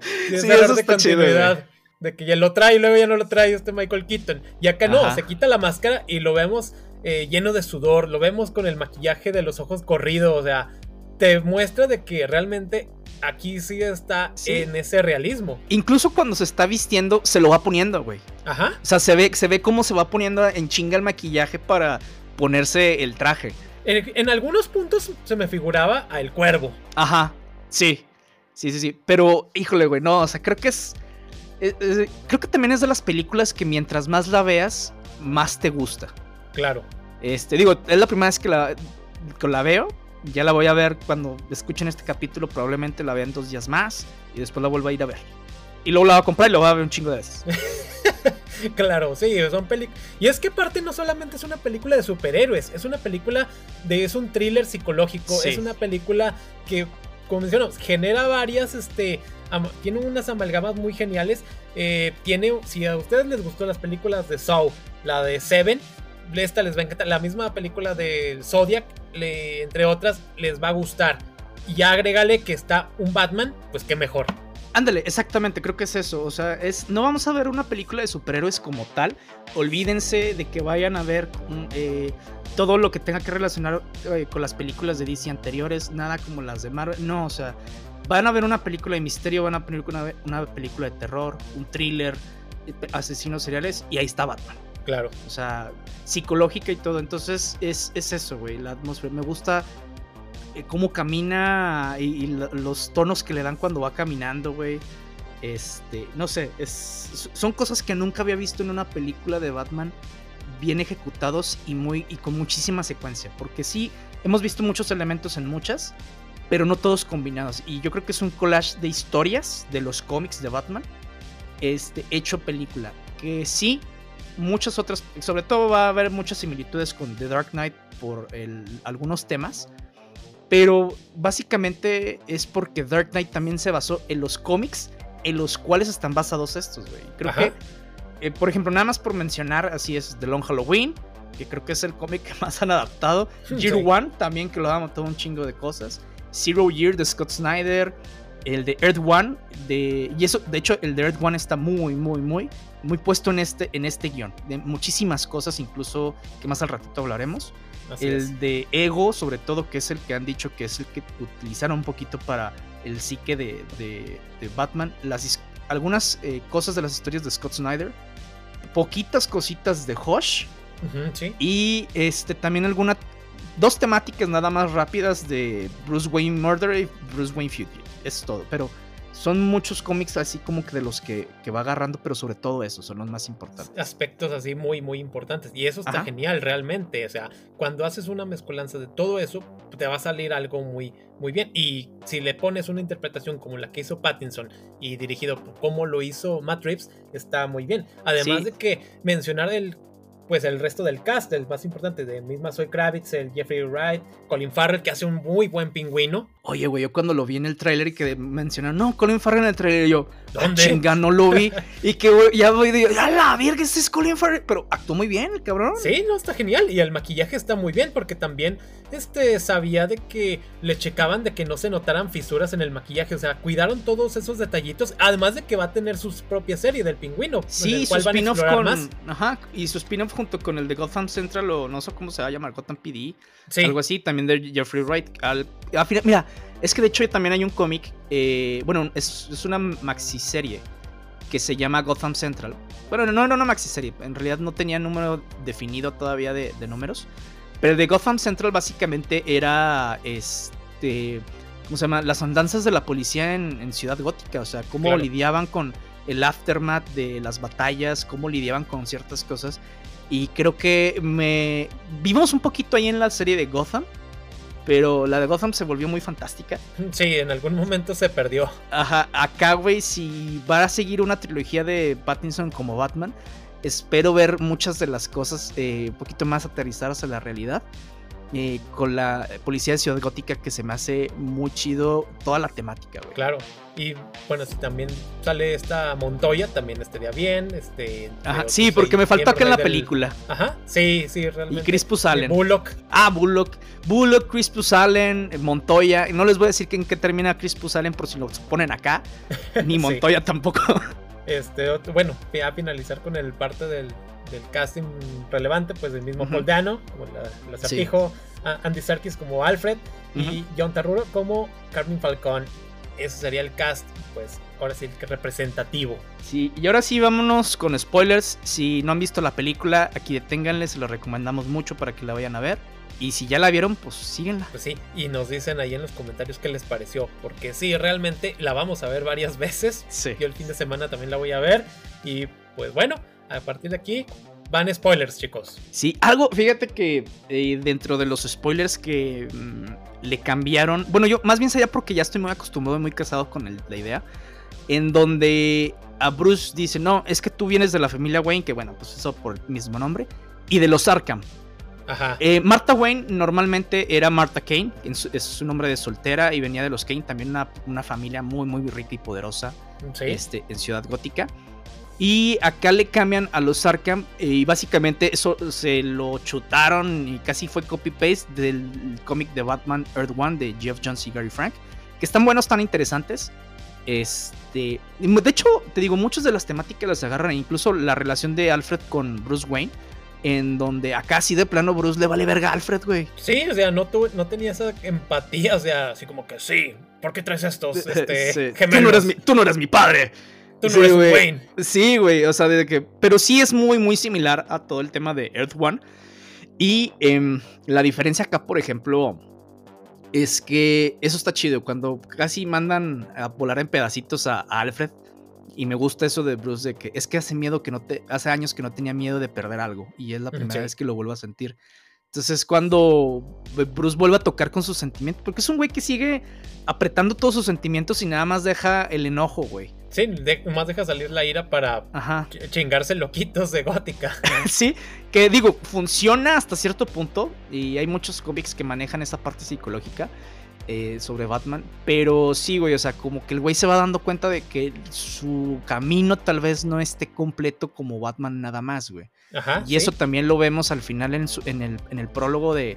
sí, eso de continuidad de que ya lo trae y luego ya no lo trae este Michael Keaton. Y acá no, se quita la máscara y lo vemos eh, lleno de sudor, lo vemos con el maquillaje de los ojos corridos, o sea, te muestra de que realmente aquí sí está en ese realismo. Incluso cuando se está vistiendo, se lo va poniendo, güey. Ajá. O sea, se ve, se ve cómo se va poniendo en chinga el maquillaje para ponerse el traje. En, algunos puntos se me figuraba a El Cuervo. Ajá, sí. Sí, sí, sí. Pero, híjole, güey, no, o sea, creo que es, Creo que también es de las películas que mientras más la veas, más te gusta. Claro. Este, digo, es la primera vez que la, que la veo. Ya la voy a ver cuando escuchen este capítulo. Probablemente la vean dos días más. Y después la vuelva a ir a ver. Y luego la voy a comprar y la voy a ver un chingo de veces. claro, sí, son películas. Y es que aparte no solamente es una película de superhéroes, es una película de. es un thriller psicológico, es una película que, como menciono, genera varias, este. tiene unas amalgamas muy geniales. Eh, tiene, si a ustedes les gustó las películas de Saw, la de Seven, les va a encantar. La misma película de Zodiac, entre otras, les va a gustar. Y ya agrégale que está un Batman, pues qué mejor. Ándale, exactamente, creo que es eso. O sea, es, no vamos a ver una película de superhéroes como tal. Olvídense de que vayan a ver mm, eh, todo lo que tenga que relacionar eh, con las películas de DC anteriores, nada como las de Marvel. No, o sea, van a ver una película de misterio, van a ver una, una película de terror, un thriller, eh, asesinos seriales, y ahí está Batman. Claro. O sea, psicológica y todo. Entonces es, es eso, güey, la atmósfera. Me gusta eh, cómo camina y, los tonos que le dan cuando va caminando, güey. Este, no sé, es, son cosas que nunca había visto en una película de Batman bien ejecutados y muy y con muchísima secuencia, porque sí hemos visto muchos elementos en muchas, pero no todos combinados y yo creo que es un collage de historias de los cómics de Batman este hecho película, que sí muchas otras, sobre todo va a haber muchas similitudes con The Dark Knight por algunos temas, pero básicamente es porque Dark Knight también se basó en los cómics en los cuales están basados estos, güey. Creo que, eh, por ejemplo, nada más por mencionar, así es The Long Halloween, que creo que es el cómic que más han adaptado. Year One también, que lo ha todo un chingo de cosas. Zero Year de Scott Snyder. El de Earth One. De, y eso, de hecho, el de Earth One está muy, muy, muy, muy puesto en este, en este guion. De muchísimas cosas, incluso que más al ratito hablaremos el de Ego, sobre todo, que es el que han dicho que es el que utilizaron un poquito para el psique de, de, Batman. Las, algunas eh, cosas de las historias de Scott Snyder. Poquitas cositas de Hush. Y este también alguna. Dos temáticas nada más rápidas de Bruce Wayne Murder y Bruce Wayne Future. Es todo. Pero son muchos cómics así como que de los que, va agarrando, pero sobre todo esos son los más importantes. Aspectos así muy, muy importantes. Y eso está genial realmente. O sea, cuando haces una mezcolanza de todo eso, te va a salir algo muy, muy bien. Y si le pones una interpretación como la que hizo Pattinson y dirigido como lo hizo Matt Reeves, está muy bien. Además de que mencionar el pues el resto del cast, el más importante de misma Soy Kravitz, el Jeffrey Wright, Colin Farrell, que hace un muy buen pingüino. Oye, güey, yo cuando lo vi en el tráiler y que mencionan, no, Colin Farrell en el tráiler, yo, ah, ¿dónde? Chinga, no lo vi. y que ya voy de, ya la verga, ese es Colin Farrell. Pero actuó muy bien el cabrón. Sí, no, está genial. Y el maquillaje está muy bien porque también este, sabía de que le checaban de que no se notaran fisuras en el maquillaje. O sea, cuidaron todos esos detallitos. Además de que va a tener su propia serie del pingüino. Sí, su spin-off con. Más. Ajá, y su spin-off junto con el de Gotham Central o no sé cómo se va a llamar, Gotham PD. Sí. Algo así, también de Jeffrey Wright. Al, final, mira, es que de hecho también hay un cómic, eh, bueno, es, es una maxiserie que se llama Gotham Central. Bueno, no era una maxiserie, en realidad no tenía número definido todavía de, números. Pero de Gotham Central básicamente era este. ¿Cómo se llama? Las andanzas de la policía en, Ciudad Gótica. O sea, cómo lidiaban con el aftermath de las batallas, cómo lidiaban con ciertas cosas. Y creo que me. Vimos un poquito ahí en la serie de Gotham pero la de Gotham se volvió muy fantástica. Sí, en algún momento se perdió. Ajá, acá, güey, si va a seguir una trilogía de Pattinson como Batman, espero ver muchas de las cosas eh, un poquito más aterrizadas a la realidad. Eh, con la policía de Ciudad Gótica que se me hace muy chido toda la temática, güey. Claro. Y bueno, si también sale esta Montoya, también estaría bien. Este, Ajá, sí, porque me faltó acá en la película. Ajá, sí, sí, realmente. Y Crispus Allen. Bullock. Ah, Bullock. Bullock, Crispus Allen, Montoya. No les voy a decir que en qué termina Crispus Allen por si lo ponen acá. Ni Montoya tampoco. Este, bueno, a finalizar con el parte del, casting relevante, pues el mismo Paul Dano, como la, acertijo, Andy Serkis como Alfred y John Tarruro como Carmen Falcón. Ese sería el cast, pues ahora sí, que representativo. Sí, y ahora sí, vámonos con spoilers. Si no han visto la película, aquí deténganle, se lo recomendamos mucho para que la vayan a ver. Y si ya la vieron, pues síguenla. Pues sí, y nos dicen ahí en los comentarios qué les pareció. Porque sí, realmente la vamos a ver varias veces. Sí. Yo el fin de semana también la voy a ver. Y pues bueno, a partir de aquí van spoilers, chicos. Sí, algo, fíjate que eh, dentro de los spoilers que mm, le cambiaron. Bueno, yo más bien sería porque ya estoy muy acostumbrado y muy casado con el- la idea. En donde a Bruce dice: No, es que tú vienes de la familia Wayne, que bueno, pues eso por el mismo nombre. Y de los Arkham. Ajá. Eh, Martha Wayne normalmente era Martha Kane, es su nombre de soltera y venía de los Kane, también una, una familia muy, muy rica y poderosa sí. este, en Ciudad Gótica. Y acá le cambian a los Arkham eh, y básicamente eso se lo chutaron y casi fue copy-paste del cómic de Batman Earth One de Jeff Jones y Gary Frank, que están buenos, están interesantes. Este, de hecho, te digo, muchas de las temáticas las agarran, incluso la relación de Alfred con Bruce Wayne, en donde acá sí de plano Bruce le vale verga a Alfred, güey. Sí, o sea, no, tuve- no tenía esa empatía, o sea, así como que sí, ¿por qué traes estos este, Sí. Tú, gemelos? no eres mi, tú no eres mi padre. Tú no Sí, eres. Wayne. Sí, güey, o sea, de que. Pero sí es muy, muy similar a todo el tema de Earth One. Y em, la diferencia acá, por ejemplo, es que eso está chido. Cuando casi mandan a volar en pedacitos a, a Alfred. Y me gusta eso de Bruce, de que es que hace miedo que no te. Hace años que no tenía miedo de perder algo. Y es la primera Sí. vez que lo vuelvo a sentir. Entonces, cuando Bruce vuelve a tocar con sus sentimientos. Porque es un güey que sigue apretando todos sus sentimientos y nada más deja el enojo, güey. Sí, de- nomás deja salir la ira para Ajá. chingarse loquitos de gótica. Sí, que digo, funciona hasta cierto punto y hay muchos cómics que manejan esa parte psicológica eh, sobre Batman, pero sí, güey, o sea, como que el güey se va dando cuenta de que su camino tal vez no esté completo como Batman nada más, güey. Ajá. Y sí. eso también lo vemos al final en, su- en el, en el prólogo de,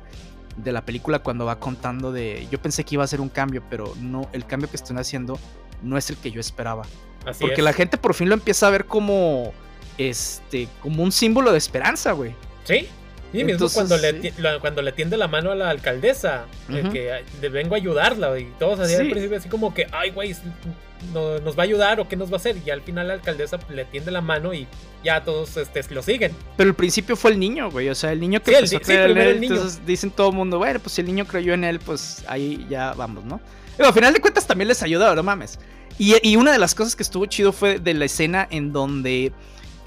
de la película cuando va contando de, yo pensé que iba a ser un cambio, pero no, el cambio que están haciendo no es el que yo esperaba. Así Porque es. la gente por fin lo empieza a ver como este como un símbolo de esperanza, güey. Sí. Y mismo Entonces, cuando, le, sí. la- cuando le tiende la mano a la alcaldesa, de que le vengo a ayudarla, y todos así al Sí. principio así como que, ay, güey, no- nos va a ayudar o qué nos va a hacer. Y al final la alcaldesa le tiende la mano y ya todos este, lo siguen. Pero el principio fue el niño, güey. O sea, el niño que Sí, el a sí, en él. el niño. Entonces dicen todo el mundo, bueno, pues si el niño creyó en él, pues ahí ya vamos, ¿no? Pero al final de cuentas también les ayuda, no mames. Y, y una de las cosas que estuvo chido fue de la escena en donde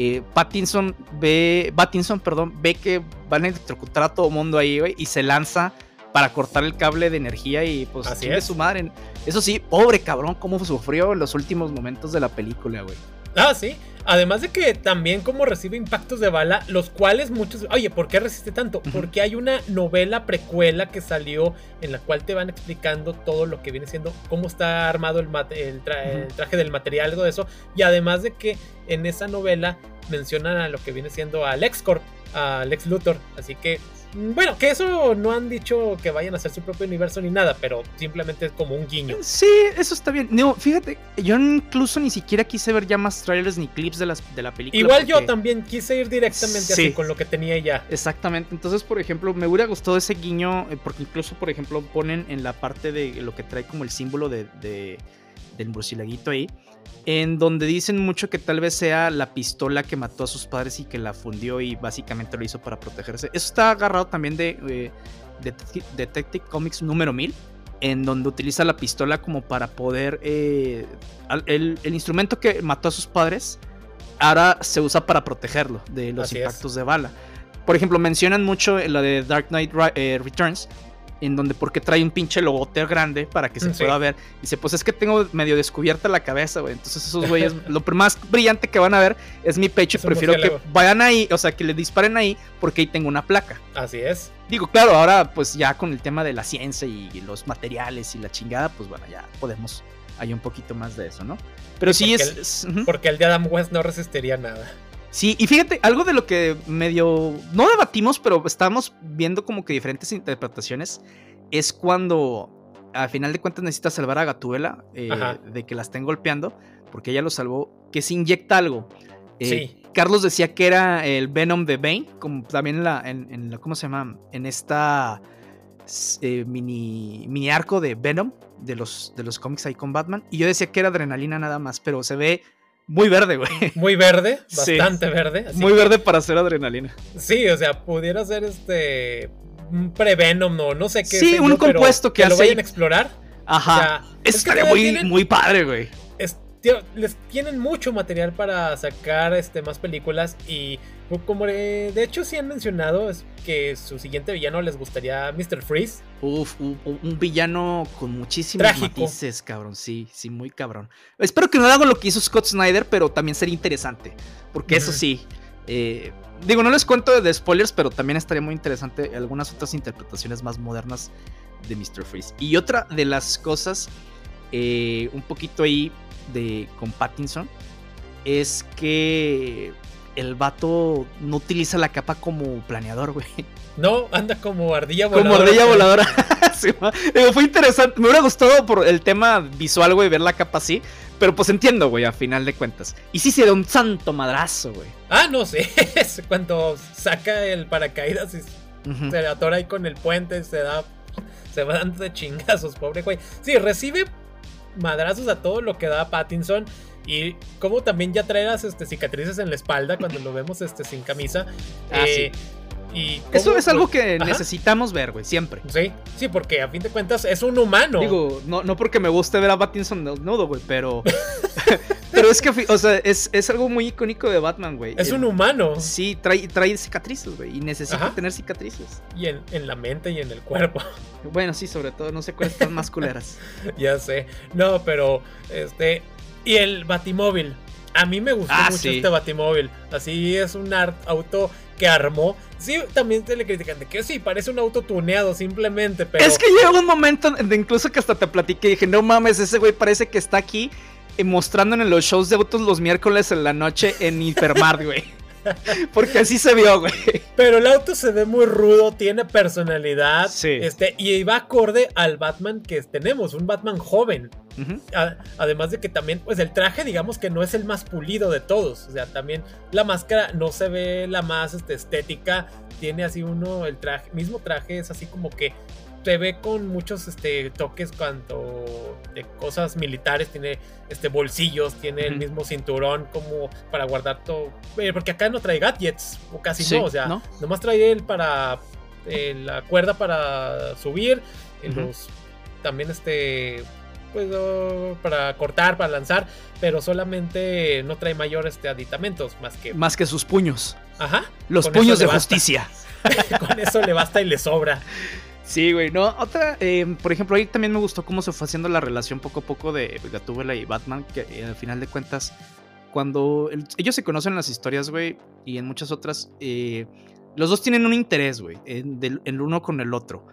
eh, Pattinson ve. Pattinson, perdón, ve que van a electrocutar a todo el mundo ahí, güey. Y se lanza para cortar el cable de energía y pues Así es. su madre. Eso sí, pobre cabrón, cómo sufrió en los últimos momentos de la película, güey. Ah, sí. Además de que también como recibe impactos de bala, los cuales muchos... Oye, ¿por qué resiste tanto? Porque hay una novela precuela que salió en la cual te van explicando todo lo que viene siendo, cómo está armado el, mate- el, tra- el Ujú. traje del material, todo eso. Y además de que en esa novela mencionan a lo que viene siendo al X-Corp, al Lex Luthor. Así que, bueno, que eso no han dicho que vayan a hacer su propio universo ni nada, pero simplemente es como un guiño. Sí, eso está bien. No, fíjate, yo incluso ni siquiera quise ver ya más trailers ni clips de, las, de la película. Igual yo también quise ir directamente así Sí. con lo que tenía ya. Exactamente. Entonces, por ejemplo, me hubiera gustado ese guiño, eh, porque incluso, por ejemplo, ponen en la parte de lo que trae como el símbolo de, de- del murcielaguito ahí, en donde dicen mucho que tal vez sea la pistola que mató a sus padres y que la fundió y básicamente lo hizo para protegerse. Eso está agarrado también de eh, Detective, Detective Comics número 1000, en donde utiliza la pistola como para poder... eh, el, el instrumento que mató a sus padres ahora se usa para protegerlo de los Así es. impactos de bala. Por ejemplo, mencionan mucho la de Dark Knight eh, Returns, en donde porque trae un pinche logote grande para que se Sí. pueda ver. Dice, pues es que tengo medio descubierta la cabeza, güey. Entonces esos güeyes, lo más brillante que van a ver es mi pecho. y Es prefiero que vayan ahí, o sea, que le disparen ahí porque ahí tengo una placa. Así es. Digo, claro, ahora pues ya con el tema de la ciencia y los materiales y la chingada, pues bueno, ya podemos hay un poquito más de eso, ¿no? Pero sí, es... el-. Porque el de Adam West no resistiría nada. Sí, y fíjate, algo de lo que medio no debatimos, pero estábamos viendo como que diferentes interpretaciones, es cuando al final de cuentas necesita salvar a Gatuela eh, de que la estén golpeando, porque ella lo salvó, que se inyecta algo. Eh, Sí. Carlos decía que era el Venom de Bane, como también en la, en, en la ¿cómo se llama? En esta eh, mini, mini arco de Venom de los, de los cómics ahí con Batman. Y yo decía que era adrenalina nada más, pero se ve muy verde, güey. Muy verde, Sí. bastante verde. así Muy verde para hacer adrenalina. Sí, o sea, pudiera ser este un prevenom o no sé qué. Sí, un yo, compuesto que que lo hace vayan ahí. a explorar. Ajá. O sea, es estaría muy, tienen- muy padre, güey. es- tío, les tienen mucho material para sacar este más películas y como de, de hecho sí han mencionado es que su siguiente villano les gustaría Mr. Freeze. Uf, un, un villano con muchísimos Trágico. matices, cabrón. Sí, sí, muy cabrón. Espero que no hagan lo que hizo Scott Snyder, pero también sería interesante. Porque eso sí. eh, digo, no les cuento de spoilers, pero también estaría muy interesante algunas otras interpretaciones más modernas de Mr. Freeze. Y otra de las cosas, eh, un poquito ahí de con Pattinson, es que el vato no utiliza la capa como planeador, güey. No, anda como ardilla voladora. Como ardilla voladora. Sí, ma. Digo, fue interesante. Me hubiera gustado por el tema visual, güey, ver la capa así. Pero pues entiendo, güey, a final de cuentas. Y sí se da un santo madrazo, güey. Ah, no sé. Cuando saca el paracaídas y se atora ahí con el puente, se da. Se va dando de chingazos, pobre güey. Sí, recibe madrazos a todo lo que da Pattinson. Y como también ya trae las este, cicatrices en la espalda cuando lo vemos este, sin camisa. Ah, Eh, Y Eso es algo que ajá. necesitamos ver, güey, siempre. Sí, sí, porque a fin de cuentas es un humano. Digo, no, no porque me guste ver a Pattinson desnudo, güey, pero. pero es que, o sea, es, es algo muy icónico de Batman, güey. es El- un humano. Sí, trae, trae cicatrices, güey, y necesita Ajá. tener cicatrices. Y en, en la mente y en el cuerpo. Bueno, sí, sobre todo, no sé cuáles están más culeras. ya sé. No, pero este. Y el Batimóvil. A mí me gustó Ah, mucho sí. este Batimóvil. Así es un ar- auto que armó. Sí, también se le critican de que sí, parece un auto tuneado simplemente, pero. Es que llega un momento de incluso que hasta te platiqué y dije, no mames, ese güey parece que está aquí eh, mostrando en los shows de autos los miércoles en la noche en Hipermart, güey. Porque así se vio, güey. Pero el auto se ve muy rudo, tiene personalidad. Sí. Este, y va acorde al Batman que tenemos, un Batman joven. A- además de que también, pues el traje, digamos que no es el más pulido de todos. O sea, también la máscara no se ve la más este, estética. Tiene así uno, el traje, mismo traje es así como que se ve con muchos este, toques cuanto de cosas militares. Tiene este bolsillos, tiene el mismo cinturón como para guardar todo. eh, Porque acá no trae gadgets, o casi Sí, no. O sea, ¿no? nomás trae el para eh, la cuerda para subir. eh, los también este pues oh, para cortar, para lanzar, pero solamente no trae mayor este aditamentos más que Más que sus puños. ajá, Los puños de basta. justicia. con eso le basta y le sobra. Sí, güey. No, otra, eh, por ejemplo, ahí también me gustó cómo se fue haciendo la relación poco a poco de Gatúbela y Batman, que eh, al final de cuentas, cuando el- ellos se conocen en las historias, güey, y en muchas otras, eh, los dos tienen un interés, güey, en- el uno con el otro.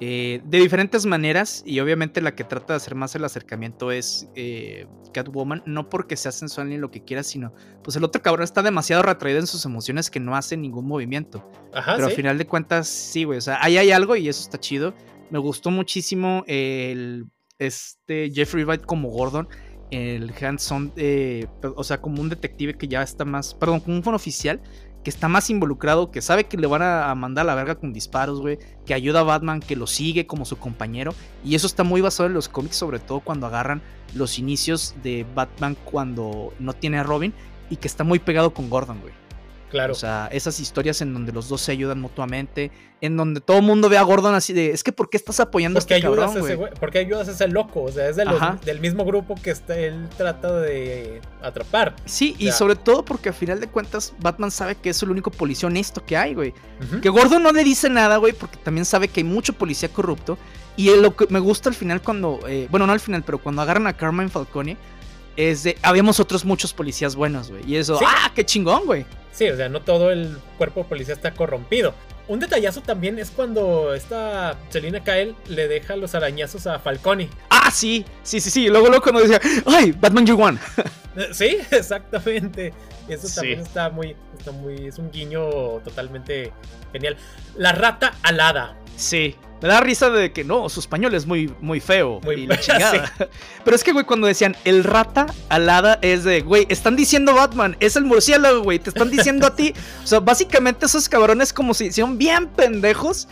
Eh, de diferentes maneras, y obviamente la que trata de hacer más el acercamiento es eh, Catwoman, no porque sea sensual ni lo que quiera, sino pues el otro cabrón está demasiado retraído en sus emociones que no hace ningún movimiento. Ajá, Pero sí. al final de cuentas, sí, güey. O sea, ahí hay algo y eso está chido. Me gustó muchísimo el este Jeffrey Wright como Gordon. El hands-on, eh, o sea, como un detective que ya está más. Perdón, como un oficial que está más involucrado, que sabe que le van a mandar a la verga con disparos, güey. Que ayuda a Batman, que lo sigue como su compañero. Y eso está muy basado en los cómics, sobre todo cuando agarran los inicios de Batman cuando no tiene a Robin. Y que está muy pegado con Gordon, güey. Claro. O sea, esas historias en donde los dos se ayudan mutuamente, en donde todo el mundo ve a Gordon así de, es que ¿por qué estás apoyando a ¿Por qué este ayudas cabrón, a ese güey? ¿Por qué ayudas a ese loco? O sea, es de los- Ajá. del mismo grupo que está- él trata de atrapar. Sí, y sea- sobre todo porque al final de cuentas Batman sabe que es el único policía honesto que hay, güey. Que Gordon no le dice nada, güey, porque también sabe que hay mucho policía corrupto. Y lo que me gusta al final cuando, eh, bueno, no al final, pero cuando agarran a Carmine Falcone, es de, habíamos otros muchos policías buenos, güey. Y eso, Sí. ah, qué chingón, güey. Sí, o sea, no todo el cuerpo de policía está corrompido. Un detallazo también es cuando esta Selina Kyle le deja los arañazos a Falcone. Ah, sí, sí, sí, sí. Y luego, luego cuando decía, ay, Batman You Won. Eh, Sí, exactamente. Eso Sí. también está muy, está muy, es un guiño totalmente genial. La rata alada. Sí. Me da risa de que no, su español es muy, muy feo. Muy y la. Pero es que, güey, cuando decían el rata alada es de, güey, están diciendo Batman, es el murciélago, güey, te están diciendo a ti. O sea, básicamente esos cabrones como si hicieron bien pendejos.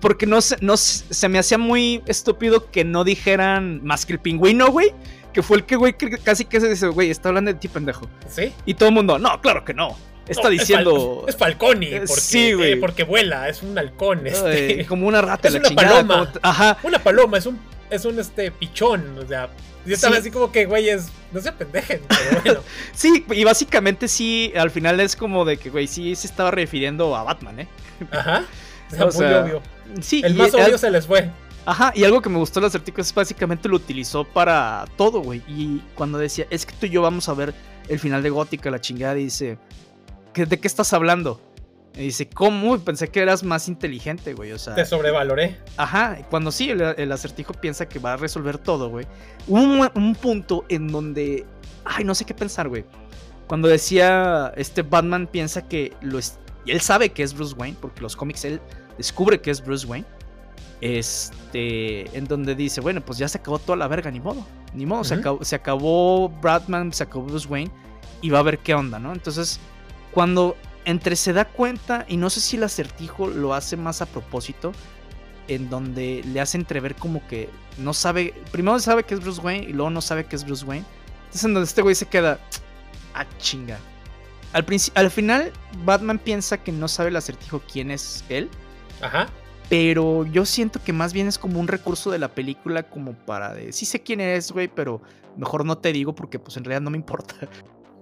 Porque no, se, no se me hacía muy estúpido que no dijeran más que el pingüino, güey. Que fue el que, güey, casi que se dice, güey, está hablando de ti, pendejo. ¿Sí? Y todo el mundo, no, claro que no. Está diciendo. Es, Falconi, porque, sí, güey. porque vuela, es un halcón. Este. como una rata, es una paloma. Ajá. Una paloma, es un, es un este, pichón. O sea, yo estaba así como que, güey, es. No se pendejen, pero bueno. sí, y básicamente sí, al final es como de que, güey, sí se estaba refiriendo a Batman, ¿eh? Ajá. O sea, muy obvio. Sí, el más obvio se les fue. Ajá, y algo que me gustó el acertijo es básicamente lo utilizó para todo, güey. Y cuando decía, es que tú y yo vamos a ver el final de Gótica, la chingada, dice, ¿de qué estás hablando? Y dice, ¿cómo? Pensé que eras más inteligente, güey. O sea. Te sobrevaloré. Ajá, cuando sí, el, acertijo piensa que va a resolver todo, güey. Hubo un, punto en donde. Ay, no sé qué pensar, güey. Cuando decía, este Batman piensa que lo es. Y él sabe que es Bruce Wayne, porque los cómics él descubre que es Bruce Wayne. Este, en donde dice, bueno, pues ya se acabó toda la verga, ni modo. Ni modo, se, acabó, se acabó Batman, se acabó Bruce Wayne. Y va a ver qué onda, ¿no? Entonces, cuando entre se da cuenta, y no sé si el acertijo lo hace más a propósito, en donde le hace entrever como que no sabe, primero sabe que es Bruce Wayne y luego no sabe que es Bruce Wayne. Entonces en donde este güey se queda, ah, chinga. Al, al final, Batman piensa que no sabe el acertijo quién es él. Ajá. Pero yo siento que más bien es como un recurso de la película como para de, sí sé quién eres, güey, pero mejor no te digo porque pues en realidad no me importa.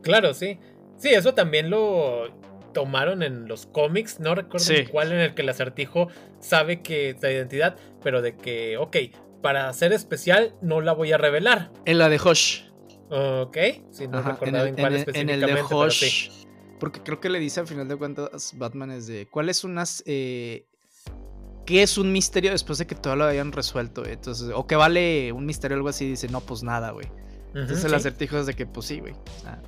Claro, sí. Sí, eso también lo tomaron en los cómics, no recuerdo cuál en el que el acertijo sabe que es la identidad, pero de que, ok, para ser especial no la voy a revelar. En la de Hosh. Ok, sí, no recordaba en, cuál específicamente. En el de Hosh, porque creo que le dice al final de cuentas Batman es de, ¿cuáles unas... Eh, ¿Qué es un misterio después de que todo lo hayan resuelto? Entonces, o que vale un misterio o algo así, dice, no, pues nada, güey. Entonces el acertijo es de que, pues sí, güey. Ah,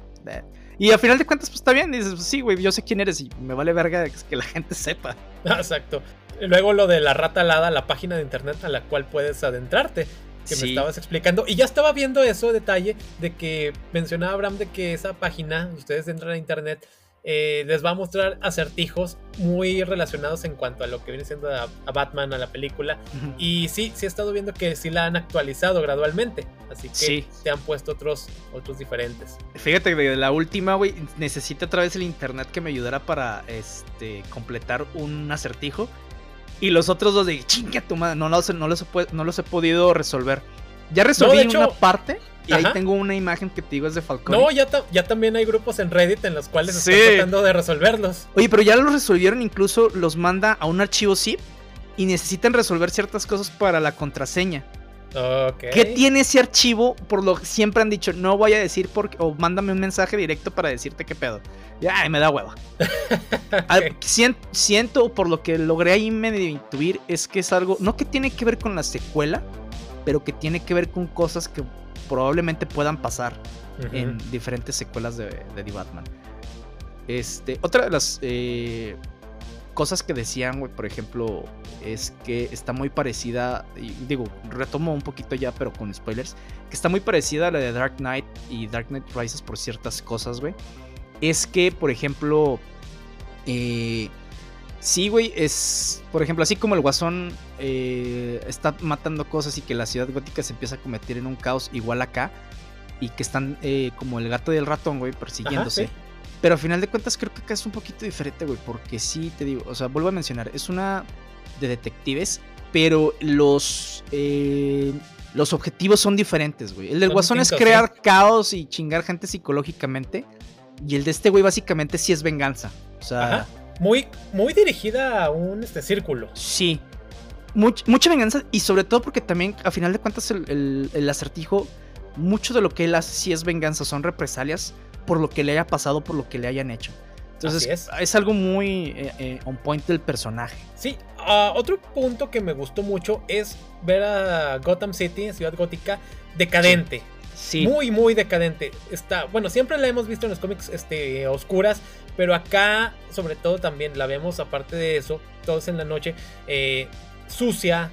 y al final de cuentas, pues está bien. Dices, pues, sí, güey, yo sé quién eres y me vale verga que la gente sepa. Exacto. Luego lo de la rata alada, la página de internet a la cual puedes adentrarte. Que me estabas explicando. Y ya estaba viendo eso detalle de que mencionaba Abraham de que esa página, ustedes entran a internet eh, les va a mostrar acertijos muy relacionados en cuanto a lo que viene siendo a, Batman, a la película. Y sí, sí he estado viendo que sí la han actualizado gradualmente. Así que te han puesto otros, otros diferentes. Fíjate que la última, güey, necesité otra vez el internet que me ayudara para este, completar un acertijo. Y los otros dos de chinga tu madre, no, no, no, los, he, no los he podido resolver. Ya resolví una parte y ahí tengo una imagen que te digo es de Falcón. No, ya, ya también hay grupos en Reddit en los cuales están tratando de resolverlos. Oye, pero ya los resolvieron, incluso los manda a un archivo zip y necesitan resolver ciertas cosas para la contraseña. Okay. ¿Qué tiene ese archivo? Por lo que siempre han dicho, no voy a decir porque. O mándame un mensaje directo para decirte qué pedo. Ya, me da hueva. siento, por lo que logré ahí medio intuir, es que es algo. No que tiene que ver con la secuela, pero que tiene que ver con cosas que probablemente puedan pasar en diferentes secuelas de, de The Batman. Este, otra de las eh, cosas que decían, güey, por ejemplo, es que está muy parecida, y digo, retomo un poquito ya, pero con spoilers, que está muy parecida a la de Dark Knight y Dark Knight Rises por ciertas cosas, güey. Es que, por ejemplo, eh, Sí, güey, es. Por ejemplo, así como el guasón eh, está matando cosas y que la ciudad gótica se empieza a cometer en un caos igual acá. Y que están eh, como el gato y el ratón, güey, persiguiéndose. Pero al final de cuentas creo que acá es un poquito diferente, güey. Porque sí, te digo, o sea, vuelvo a mencionar, es una de detectives, pero los. Eh, los objetivos son diferentes, güey. El del guasón es crear caos y chingar gente psicológicamente. Y el de este güey básicamente sí es venganza. O sea muy, muy dirigida a un este, círculo. Sí. mucha venganza y sobre todo porque también, a final de cuentas, el, acertijo, mucho de lo que él hace sí es venganza, son represalias por lo que le haya pasado, por lo que le hayan hecho. Entonces, es. algo muy eh, eh, on point del personaje. Sí, ah, otro punto que me gustó mucho es ver a Gotham City, ciudad gótica, decadente. Sí. Muy, muy decadente. Está, bueno, siempre la hemos visto en los cómics este, oscuras, pero acá, sobre todo, también la vemos, aparte de eso, todos en la noche, eh, sucia,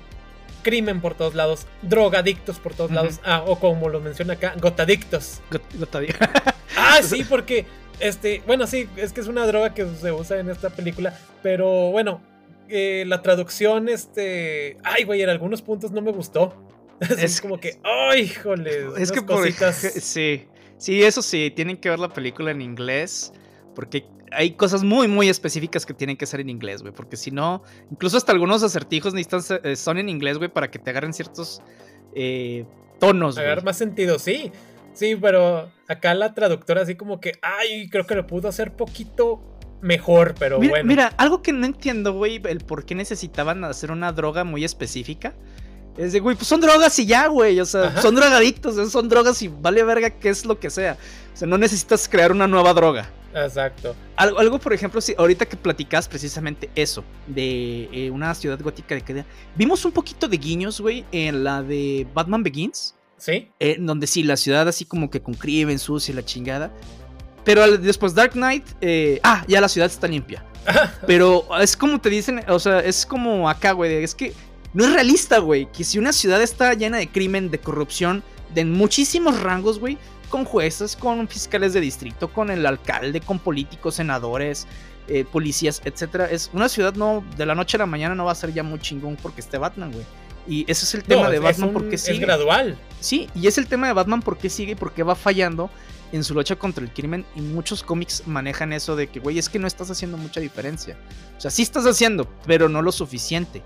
crimen por todos lados, drogadictos por todos lados, ah, o como lo menciona acá, gotadictos. gotadictos. ah, sí, porque, este, bueno, sí, es que es una droga que se usa en esta película, pero bueno, eh, la traducción, este, ay, güey, en algunos puntos no me gustó. Es, como que, ay, híjole. Es que por sí. Sí, eso sí, tienen que ver la película en inglés Porque hay cosas muy, muy específicas que tienen que ser en inglés, güey. Porque si no, incluso hasta algunos acertijos necesitan eh, son en inglés, güey, para que te agarren ciertos eh, tonos. Agarrar más sentido, sí. Sí, pero acá la traductora así como que, ay, creo que lo pudo hacer poquito mejor, pero bueno. Mira, algo que no entiendo, güey, el por qué necesitaban hacer una droga muy específica. Es de, güey, pues son drogas y ya, güey. O sea, son drogadictos, son drogas y vale verga qué es lo que sea. O sea, no necesitas crear una nueva droga. Exacto. Algo, algo por ejemplo, si ahorita que platicas precisamente eso, de eh, una ciudad gótica de que vimos un poquito de guiños, güey, en la de Batman Begins. Sí. En donde sí, la ciudad así como que con crimen, sucia y la chingada. Pero después Dark Knight, eh, ah, ya la ciudad está limpia. Pero es como te dicen, o sea, es como acá, güey, es que no es realista, güey, que si una ciudad está llena de crimen, de corrupción, de muchísimos rangos, güey, con jueces, con fiscales de distrito, con el alcalde, con políticos, senadores, eh, policías, etcétera, es una ciudad no de la noche a la mañana no va a ser ya muy chingón porque esté Batman, güey. Y ese es el tema de Batman porque sigue. Es gradual. Sí, y es el tema de Batman porque sigue y porque va fallando en su lucha contra el crimen y muchos cómics manejan eso de que, güey, es que no estás haciendo mucha diferencia. O sea, sí estás haciendo, pero no lo suficiente.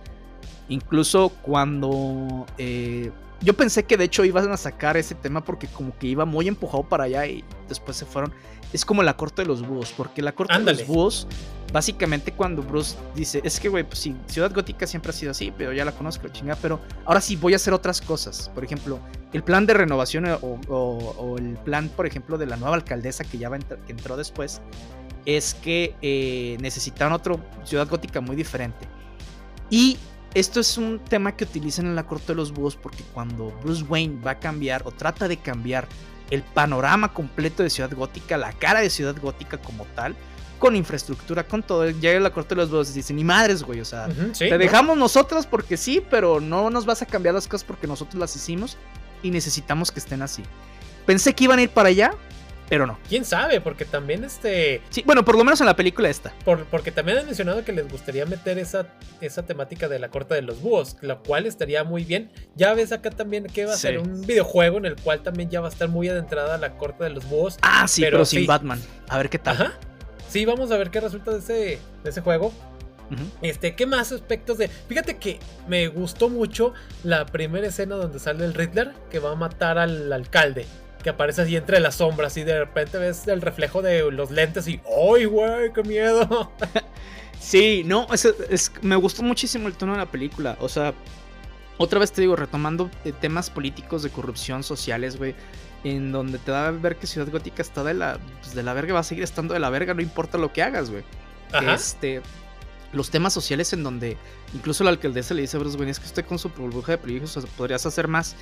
Incluso cuando... Eh, yo pensé que de hecho iban a sacar ese tema porque como que iba muy empujado para allá y después se fueron. Es como la corte de los búhos, porque la corte de los búhos, básicamente cuando Bruce dice, es que güey, pues sí, Ciudad Gótica siempre ha sido así, pero ya la conozco, chingada, pero ahora sí voy a hacer otras cosas. Por ejemplo, el plan de renovación o, el plan, por ejemplo, de la nueva alcaldesa que ya va que entró después, es que eh, necesitan otra Ciudad Gótica muy diferente. Y esto es un tema que utilizan en la corte de los búhos porque cuando Bruce Wayne va a cambiar o trata de cambiar el panorama completo de Ciudad Gótica, la cara de Ciudad Gótica como tal, con infraestructura, con todo. Llega a la corte de los búhos y dicen, ni madres, güey, o sea, te dejamos nosotros porque sí, pero no nos vas a cambiar las cosas porque nosotros las hicimos y necesitamos que estén así. Pensé que iban a ir para allá, pero no. ¿Quién sabe? Porque también este... Sí, bueno, por lo menos en la película esta. porque también han mencionado que les gustaría meter esa, esa temática de la corte de los búhos, lo cual estaría muy bien. Ya ves acá también que va a ser un videojuego en el cual también ya va a estar muy adentrada la corte de los búhos. Ah, sí, pero, sin Batman. A ver qué tal. Ajá. Sí, vamos a ver qué resulta de ese, de ese juego. Este, ¿qué más aspectos de.? Fíjate que me gustó mucho la primera escena donde sale el Riddler que va a matar al alcalde que aparece así entre las sombras y de repente ves el reflejo de los lentes y ¡ay, güey, qué miedo! sí, no, es, me gustó muchísimo el tono de la película. O sea, otra vez te digo, retomando eh, temas políticos de corrupción sociales, güey, en donde te da a ver que Ciudad Gótica está de la, pues, de la verga, va a seguir estando de la verga, no importa lo que hagas, güey. Este, los temas sociales en donde incluso la alcaldesa le dice a Bruce Wayne, es que usted con su burbuja de privilegios podrías hacer más.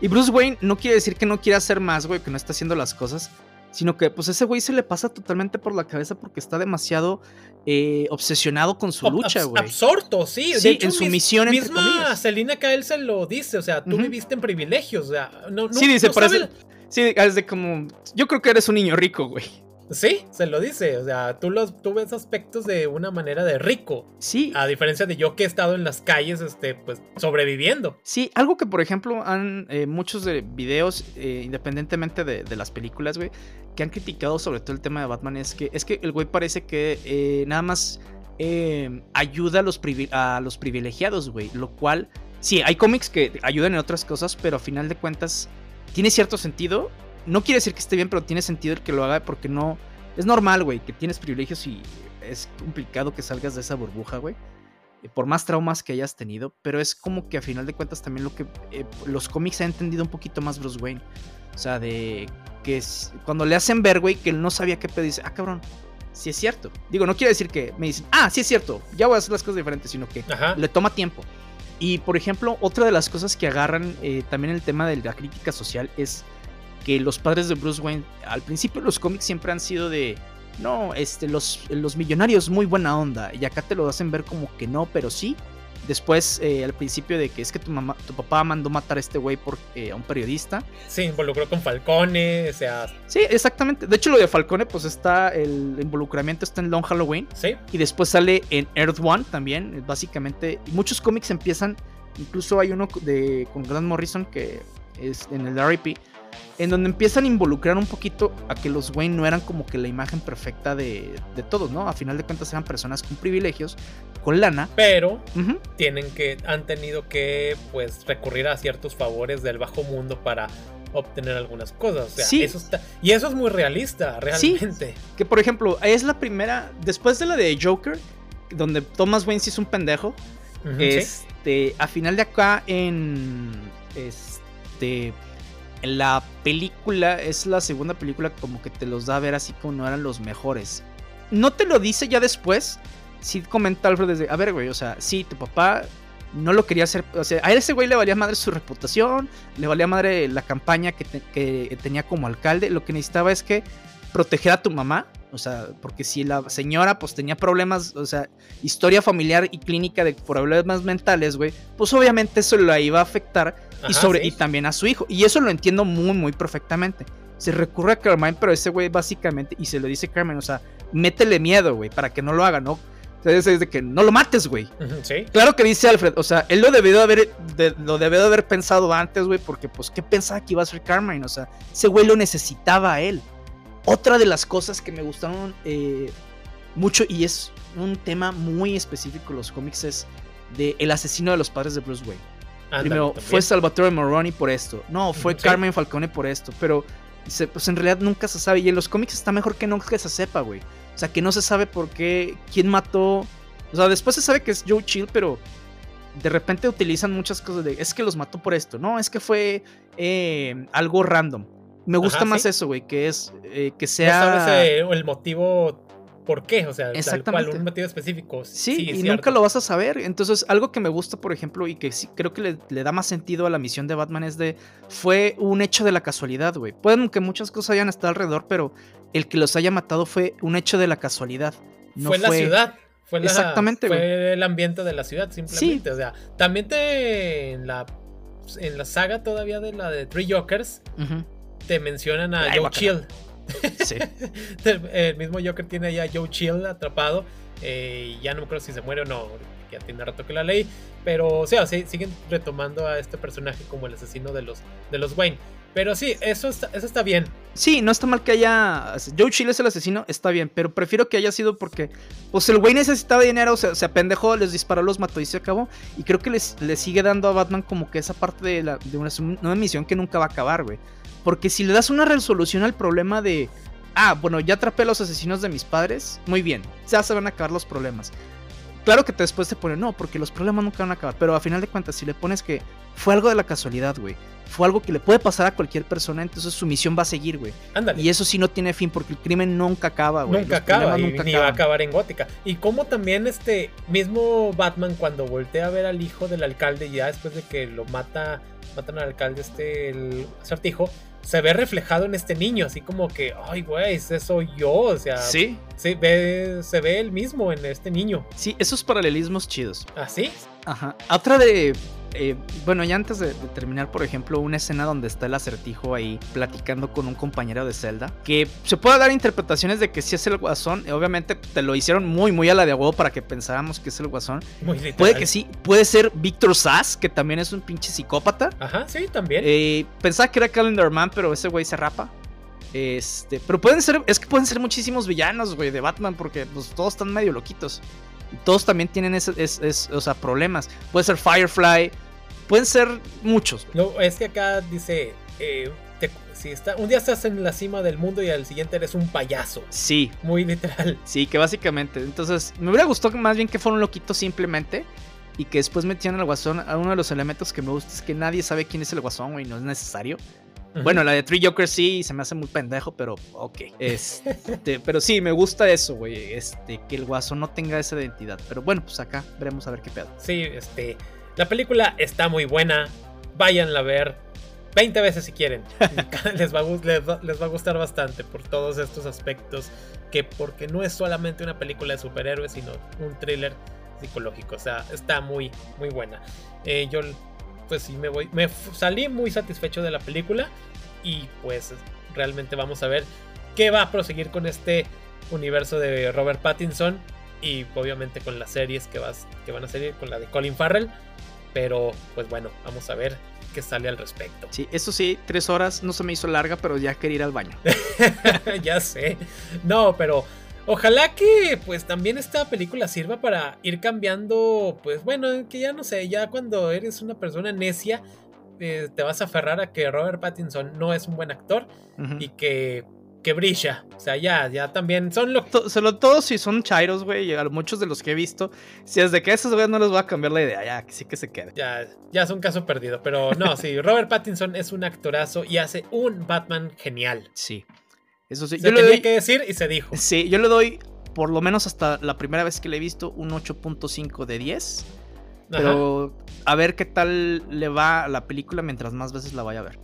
Y Bruce Wayne no quiere decir que no quiera hacer más, güey, que no está haciendo las cosas, sino que pues ese güey se le pasa totalmente por la cabeza porque está demasiado eh, obsesionado con su lucha, güey. Absorto, sí. de hecho, en su misión. Misma Selina Kael se lo dice, o sea, tú viviste en privilegios, o sea, no, Sí, dice, parece, sí, es de como, yo creo que eres un niño rico, güey. Sí, se lo dice. O sea, tú, los, tú ves aspectos de una manera de rico. Sí. A diferencia de yo que he estado en las calles, este, pues, sobreviviendo. Sí, algo que, por ejemplo, han eh, muchos de videos, eh, independientemente de, las películas, güey, que han criticado sobre todo el tema de Batman es que, es que el güey parece que eh, nada más ayuda a los, a los privilegiados, güey. Lo cual, sí, hay cómics que ayudan en otras cosas, pero a final de cuentas tiene cierto sentido no quiere decir que esté bien, pero tiene sentido el que lo haga porque no. Es normal, güey, que tienes privilegios y es complicado que salgas de esa burbuja, güey. Eh, por más traumas que hayas tenido, pero es como que a final de cuentas también lo que eh, los cómics han entendido un poquito más Bruce Wayne. O sea, de que cuando le hacen ver, güey, que él no sabía qué pedir, dice, ah, cabrón, sí es cierto. Digo, no quiere decir que me dicen, ah, sí es cierto, ya voy a hacer las cosas diferentes, sino que le toma tiempo. Y por ejemplo, otra de las cosas que agarran eh, también el tema de la crítica social es que los padres de Bruce Wayne, al principio los cómics siempre han sido de, no, este, los, los millonarios muy buena onda, y acá te lo hacen ver como que no, pero sí. Después, eh, al principio de que es que tu mamá, tu papá mandó matar a este güey por eh, a un periodista. Sí, involucró con Falcone, o sea. Sí, exactamente. De hecho, lo de Falcone, pues está el involucramiento está en Long Halloween. Sí. Y después sale en Earth One también. Básicamente, muchos cómics empiezan. Incluso hay uno de con Grant Morrison que es en el RIP en donde empiezan a involucrar un poquito a que los Wayne no eran como que la imagen perfecta de, de todos, ¿no? A final de cuentas eran personas con privilegios, con lana. Pero tienen que, han tenido que pues recurrir a ciertos favores del bajo mundo para obtener algunas cosas. O sea, sí. eso está, y eso es muy realista, realmente. que por ejemplo, es la primera, después de la de Joker, donde Thomas Wayne sí es un pendejo. este, a final de acá en este la película es la segunda película como que te los da a ver así como no eran los mejores. No te lo dice ya después. Sí comenta Alfred desde, a ver, güey, o sea, sí, tu papá no lo quería hacer. O sea, a ese güey le valía madre su reputación, le valía madre la campaña que, que tenía como alcalde. Lo que necesitaba es que proteger a tu mamá. O sea, porque si la señora pues tenía problemas, o sea, historia familiar y clínica de problemas mentales, güey, pues obviamente eso la iba a afectar y, sobre, y también a su hijo. Y eso lo entiendo muy, muy perfectamente. Se recurre a Carmine, pero ese güey básicamente, y se lo dice Carmen, o sea, métele miedo, güey, para que no lo haga, ¿no? Es de que no lo mates, güey. Sí. Claro que dice Alfred, o sea, él lo debió haber, lo debió de haber pensado antes, güey, porque pues, ¿qué pensaba que iba a ser Carmine? O sea, ese güey lo necesitaba a él. Otra de las cosas que me gustaron eh, mucho, y es un tema muy específico los cómics, es de el asesino de los padres de Bruce Wayne. Primero, fue Salvatore Moroni por esto. No, fue Carmen Falcone por esto. Pero pues en realidad nunca se sabe. Y en los cómics está mejor que nunca se sepa, güey. O sea, que no se sabe por qué, quién mató. O sea, después se sabe que es Joe Chill, pero de repente utilizan muchas cosas de, es que los mató por esto. No, es que fue eh, algo random. Me gusta más eso, güey, que es eh, que sea... el motivo por qué, o sea, tal un motivo específico. Sí, y nunca lo vas a saber. Entonces, algo que me gusta, por ejemplo, y que sí creo que le, da más sentido a la misión de Batman es de, fue un hecho de la casualidad, güey. Pueden que muchas cosas hayan estado alrededor, pero el que los haya matado fue un hecho de la casualidad. No fue, la ciudad. Fue Exactamente, Fue el ambiente de la ciudad, simplemente. O sea, también te, en la, en la saga todavía de la de Three Jokers, te mencionan a Joe Chill. el mismo Joker tiene ahí a Joe Chill atrapado. Eh, ya no me acuerdo si se muere o no. Ya tiene rato que la ley. Pero o sea, siguen retomando a este personaje como el asesino de los, de los Wayne. Pero sí, eso está, eso está bien. Sí, no está mal que haya. Joe Chill es el asesino, está bien. Pero prefiero que haya sido porque. Pues el Wayne necesitaba dinero, se, se apendejó, les disparó, los mató y se acabó. Y creo que les, le sigue dando a Batman como que esa parte de, la, de una, una misión que nunca va a acabar, güey. Porque si le das una resolución al problema de, ah, bueno, ya atrapé a los asesinos de mis padres, muy bien, ya se van a acabar los problemas. Claro que después te pone, no, porque los problemas nunca van a acabar, pero a final de cuentas, si le pones que fue algo de la casualidad, güey, fue algo que le puede pasar a cualquier persona, entonces su misión va a seguir, güey. Y eso sí no tiene fin, porque el crimen nunca acaba, güey. Nunca acaba, nunca ni va a acabar en Gótica. Y como también este mismo Batman, cuando voltea a ver al hijo del alcalde, ya después de que lo mata, matan al alcalde, este, el acertijo, se ve reflejado en este niño, así como que, ay, güey, ese soy yo, o sea, sí. Se ve, se ve el mismo en este niño. Sí, esos paralelismos chidos. ¿Ah, sí? Ajá. Otra de eh, bueno, ya antes de, terminar, por ejemplo, una escena donde está el acertijo ahí platicando con un compañero de Zelda, que se puede dar interpretaciones de que si es el guasón, obviamente te lo hicieron muy, muy a la de huevo para que pensáramos que es el guasón. Puede que sí, puede ser Víctor Sass, que también es un pinche psicópata. Ajá, sí, también. Eh, pensaba que era Calendar Man, pero ese güey se rapa. Este, pero pueden ser, es que pueden ser muchísimos villanos, güey, de Batman, porque pues, todos están medio loquitos. Y todos también tienen ese, o sea, problemas. Puede ser Firefly, Pueden ser muchos. No, es que acá dice, eh, si está, un día estás en la cima del mundo y al siguiente eres un payaso. Sí. Muy literal. Sí, que básicamente. Entonces, me hubiera gustado más bien que fuera un loquito simplemente. Y que después metieran al guasón. Uno de los elementos que me gusta es que nadie sabe quién es el guasón, güey. No es necesario. Bueno, la de Three Jokers sí, se me hace muy pendejo, pero ok. Este, pero sí, me gusta eso, güey. Este, que el guasón no tenga esa identidad. Pero bueno, pues acá veremos a ver qué pedo. Sí, este. La película está muy buena. Váyanla a ver 20 veces si quieren. les, va a, les, va, a gustar bastante por todos estos aspectos. Que porque no es solamente una película de superhéroes, sino un thriller psicológico. O sea, está muy, muy buena. Eh, yo, pues sí, me voy. Me salí muy satisfecho de la película. Y pues realmente vamos a ver qué va a proseguir con este universo de Robert Pattinson. Y obviamente con las series que, vas, que van a salir, con la de Colin Farrell. Pero pues bueno, vamos a ver que sale al respecto. Sí, eso sí, tres horas no se me hizo larga, pero ya quería ir al baño. ya sé. No, pero ojalá que pues también esta película sirva para ir cambiando, pues bueno, que ya no sé, ya cuando eres una persona necia, eh, te vas a aferrar a que Robert Pattinson no es un buen actor y que que brilla. O sea, ya, ya también son lo Solo todos si son chairos, güey. A muchos de los que he visto. Si es de que esos güeyes no les va a cambiar la idea, ya, que sí que se quede. Ya, ya es un caso perdido. Pero no, sí, Robert Pattinson es un actorazo y hace un Batman genial. Sí. Eso sí. Se yo tenía que decir y se dijo. Sí, yo le doy, por lo menos hasta la primera vez que le he visto, un 8.5 de 10. Pero a ver qué tal le va a la película mientras más veces la vaya a ver.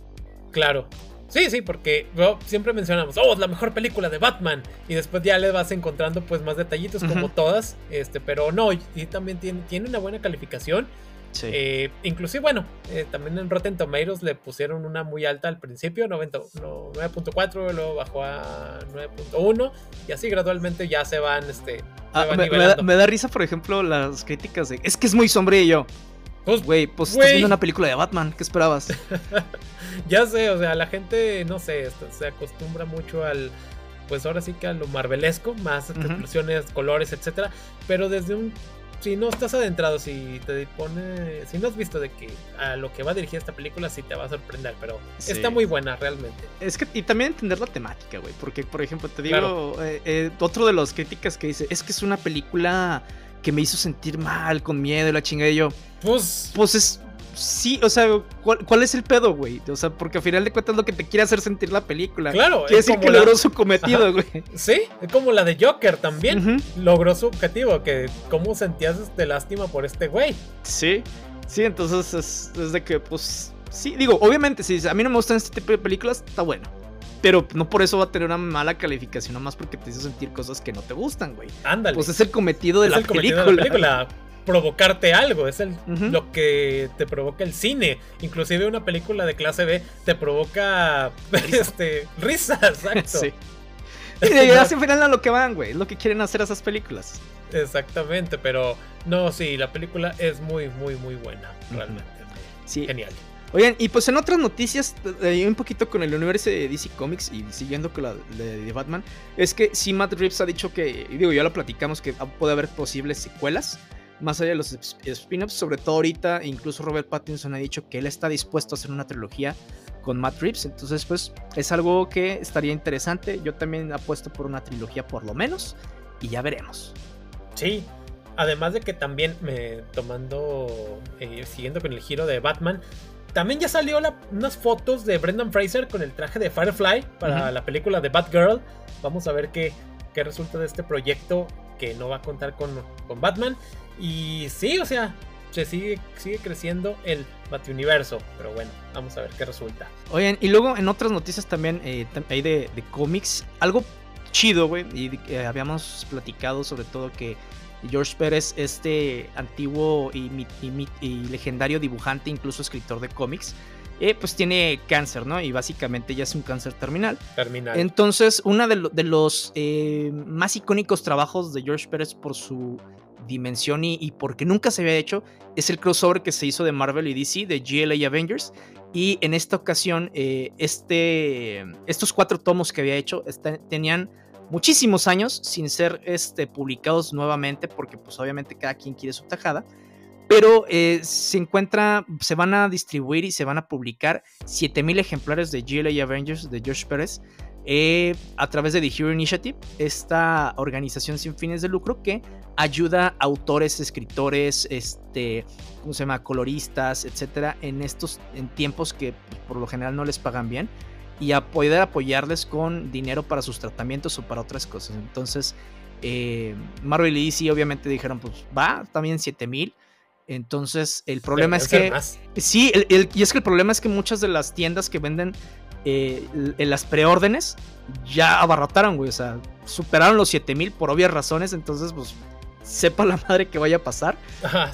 Claro. Sí, sí, porque siempre mencionamos, oh, es la mejor película de Batman. Y después ya le vas encontrando pues más detallitos como todas. Este, pero no, y también tiene, tiene una buena calificación. Sí. Eh, inclusive, bueno, eh, también en Rotten Tomatoes le pusieron una muy alta al principio, 9.4, luego bajó a 9.1 y así gradualmente ya se van, este, ah, me, da, risa, por ejemplo, las críticas de, es que es muy sombrío. Pues, güey, pues estás viendo una película de Batman, ¿qué esperabas? ya sé, o sea, la gente, no sé, se acostumbra mucho al, pues ahora sí que a lo marvelesco, más explosiones, colores, etcétera, pero desde un si no estás adentrado, si te pone, si no has visto de que a lo que va a dirigir esta película, sí te va a sorprender, pero está muy buena realmente. Es que, y también entender la temática, güey, porque por ejemplo, te digo, eh, eh, otro de los críticas que dice, es que es una película que me hizo sentir mal, con miedo y la chingada y yo. Pues. Pues es. Sí, o sea, ¿cuál, es el pedo, güey? O sea, porque al final de cuentas es lo que te quiere hacer sentir la película. Claro, quiere decir que logró su cometido, güey. Sí, es como la de Joker también. Logró su objetivo, que cómo sentías este lástima por este güey. Sí, sí, entonces es, es de que, pues. Sí, digo, obviamente, si a mí no me gustan este tipo de películas, está bueno. Pero no por eso va a tener una mala calificación, nomás porque te hizo sentir cosas que no te gustan, güey. Ándale. Pues es el cometido de, la, el película. de la película. Provocarte algo, es el, lo que te provoca el cine. Inclusive una película de clase B te provoca este, risa, exacto. Sí. Y al final a lo que van, güey. Es lo que quieren hacer esas películas. Exactamente, pero no, sí, la película es muy, muy, muy buena, realmente. Sí. Genial. Oigan, y pues en otras noticias, un poquito con el universo de DC Comics y siguiendo con la de, Batman, es que sí, Matt Reeves ha dicho que, digo, ya lo platicamos, que puede haber posibles secuelas, más allá de los spin-offs, sobre todo ahorita, incluso Robert Pattinson ha dicho que él está dispuesto a hacer una trilogía con Matt Reeves, entonces pues es algo que estaría interesante, yo también apuesto por una trilogía por lo menos, y ya veremos. Sí, además de que también me tomando, eh, siguiendo con el giro de Batman, también ya salió unas fotos de Brendan Fraser con el traje de Firefly para la película de Batgirl. Vamos a ver qué, qué, resulta de este proyecto que no va a contar con, con Batman. Y sí, o sea, se sigue, sigue creciendo el Batuniverso. Pero bueno, vamos a ver qué resulta. Oigan, y luego en otras noticias también eh, hay de, de cómics, algo chido, güey. Y eh, habíamos platicado sobre todo que George Pérez, este antiguo y, legendario dibujante, incluso escritor de cómics, eh, pues tiene cáncer, ¿no? Y básicamente ya es un cáncer terminal. Terminal. Entonces, uno de, los eh, más icónicos trabajos de George Pérez por su dimensión y, porque nunca se había hecho es el crossover que se hizo de Marvel y DC, de GLA Avengers. Y en esta ocasión, eh, este, estos cuatro tomos que había hecho tenían muchísimos años sin ser este, publicados nuevamente, porque pues obviamente cada quien quiere su tajada. Pero eh, se encuentra, se van a distribuir y se van a publicar 7000 ejemplares de GLA Avengers de Josh Pérez eh, a través de The Hero Initiative, esta organización sin fines de lucro que ayuda a autores, escritores, este, ¿cómo se llama? coloristas, etcétera, en estos en tiempos que pues, por lo general no les pagan bien y a poder apoyarles con dinero para sus tratamientos o para otras cosas. Entonces, eh, Marvel y DC obviamente dijeron, pues va, también 7000. Entonces, el problema es que... Sí, y es que el problema es que muchas de las tiendas que venden eh, en las preórdenes ya abarrotaron, güey. O sea, superaron los 7000 por obvias razones. Entonces, pues sepa la madre que vaya a pasar.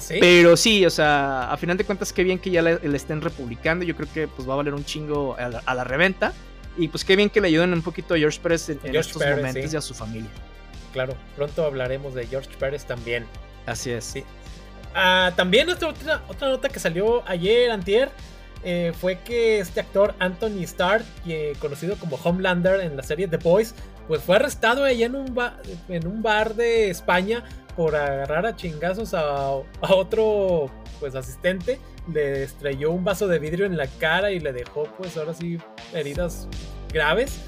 Pero sí, o sea, a final de cuentas, qué bien que ya le, estén republicando. Yo creo que pues va a valer un chingo a la, reventa. Y pues qué bien que le ayuden un poquito a George Pérez en, estos momentos y a su familia. Claro, pronto hablaremos de George Pérez también. Así es. Sí. Ah, también otra, otra, nota que salió ayer, antier, eh, fue que este actor Anthony Starr, conocido como Homelander en la serie The Boys, pues fue arrestado allá en un, en un bar de España por agarrar a chingazos a, otro pues asistente, le estrelló un vaso de vidrio en la cara y le dejó pues ahora sí heridas graves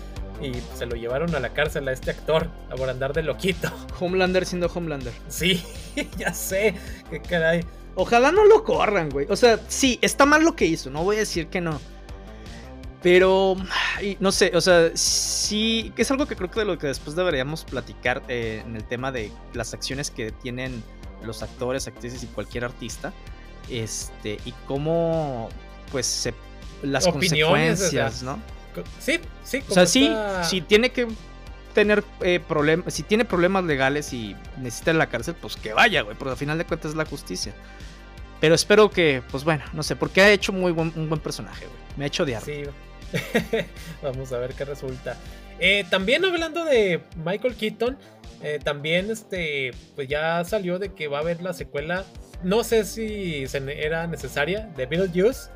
y se lo llevaron a la cárcel a este actor por andar de loquito. Homelander siendo Homelander. Sí, ya sé, qué caray. Ojalá no lo corran, güey. O sea, sí, está mal lo que hizo, no voy a decir que no. Pero, no sé, o sea, sí, que es algo que creo que de lo que después deberíamos platicar eh, en el tema de las acciones que tienen los actores, actrices y cualquier artista. Este, y cómo, pues, se, las consecuencias, ¿no? Sí, sí. O sea, sí, si tiene que tener eh, problemas, si tiene problemas legales y necesita la cárcel, pues que vaya, güey, porque al final de cuentas es la justicia. Pero espero que, pues bueno, no sé, porque ha hecho muy buen, un buen personaje, güey. Me ha hecho odiar. Sí, vamos a ver qué resulta. Eh, también hablando de Michael Keaton, eh, también este, pues ya salió de que va a haber la secuela. No sé si era necesaria de Beetlejuice.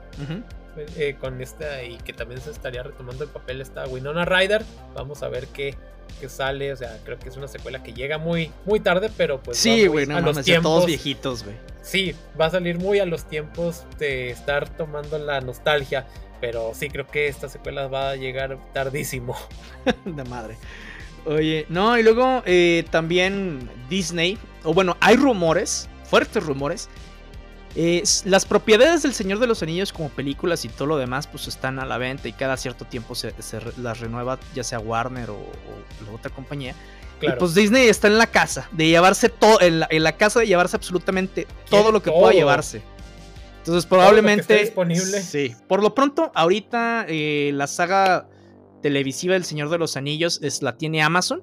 Eh, con esta y que también se estaría retomando el papel esta Winona Ryder. Vamos a ver qué, qué sale. O sea, creo que es una secuela que llega muy, muy tarde, pero pues. Sí, güey, no, a los tiempos. todos viejitos, güey. Sí, va a salir muy a los tiempos de estar tomando la nostalgia. Pero sí, creo que esta secuela va a llegar tardísimo. de madre. Oye, no, y luego eh, también Disney, o bueno, hay rumores, fuertes rumores, las propiedades del Señor de los Anillos como películas y todo lo demás pues están a la venta y cada cierto tiempo se, las renueva ya sea Warner o, la otra compañía. Y pues Disney está en la casa de llevarse todo, en la, casa de llevarse absolutamente todo lo que pueda llevarse. Entonces probablemente... disponible. Sí. Por lo pronto, ahorita eh, la saga televisiva del Señor de los Anillos es, la tiene Amazon.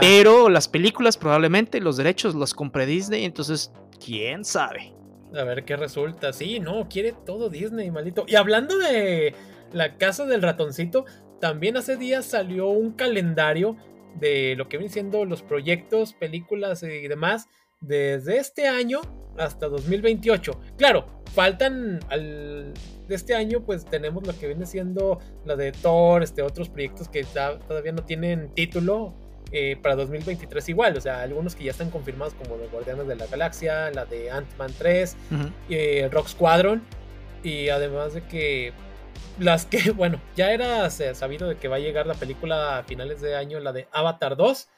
Pero las películas probablemente los derechos los compre Disney. Entonces, quién sabe. A ver qué resulta. Sí, no, quiere todo Disney, maldito. Y hablando de la casa del ratoncito, también hace días salió un calendario de lo que vienen siendo los proyectos, películas y demás desde este año hasta 2028. Claro, faltan al de este año pues tenemos lo que viene siendo la de Thor, este otros proyectos que todavía no tienen título eh, para 2023 igual, o sea, algunos que ya están confirmados como los Guardianes de la Galaxia, la de Ant-Man 3, eh, Rock Squadron, y además de que las que, bueno, ya era sabido de que va a llegar la película a finales de año, la de Avatar 2,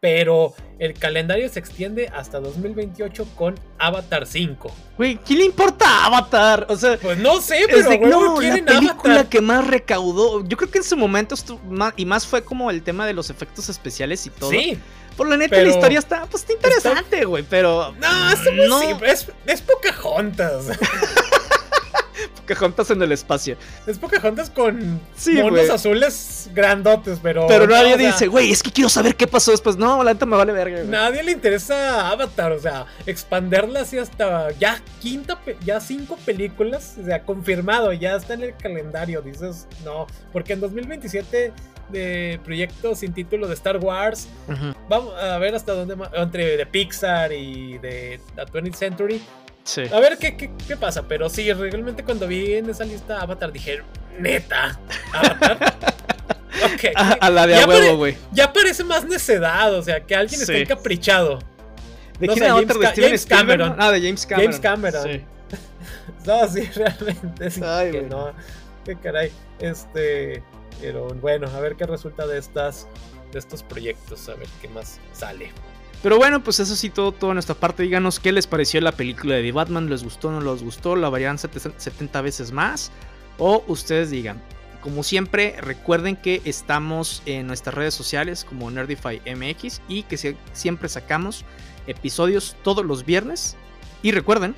pero el calendario se extiende hasta 2028 con Avatar 5. Güey, ¿qué le importa Avatar? O sea, pues no sé, pero de, no, la película que más recaudó. Yo creo que en su momento estuvo y más fue como el tema de los efectos especiales y todo. Sí. Por la neta, la historia está, pues, está interesante, güey, pero. No, es muy no. simple. Es, es Pocahontas. Pocahontas en el espacio. Es Pocahontas con sí, monos azules grandotes, pero. Pero nadie dice, güey, es que quiero saber qué pasó después. No, la neta me vale verga. Nadie le interesa Avatar, o sea, expanderla así hasta ya quinta, ya cinco películas, o sea, confirmado, ya está en el calendario. Dices, no, porque en 2027 de proyectos sin título de Star Wars. Vamos a ver hasta dónde entre de Pixar y de la 20th Century. A ver ¿qué, qué, pasa, pero sí, realmente cuando vi en esa lista Avatar dije, neta, Avatar. Okay. A, la de a huevo, güey. Ya parece más necedad, o sea, que alguien está encaprichado. ¿De quién James, James Cameron. Ah, de James Cameron. James Cameron. Sí. no, sí, realmente. Sí, Ay, que no. Qué caray. Este. Pero bueno, a ver qué resulta de estas. De estos proyectos. A ver qué más sale. Pero bueno, pues eso sí, todo, toda nuestra parte. Díganos qué les pareció la película de The Batman. ¿Les gustó o no les gustó? ¿La varían 70 veces más? O ustedes digan. Como siempre, recuerden que estamos en nuestras redes sociales como Nerdify MX y que siempre sacamos episodios todos los viernes. Y recuerden.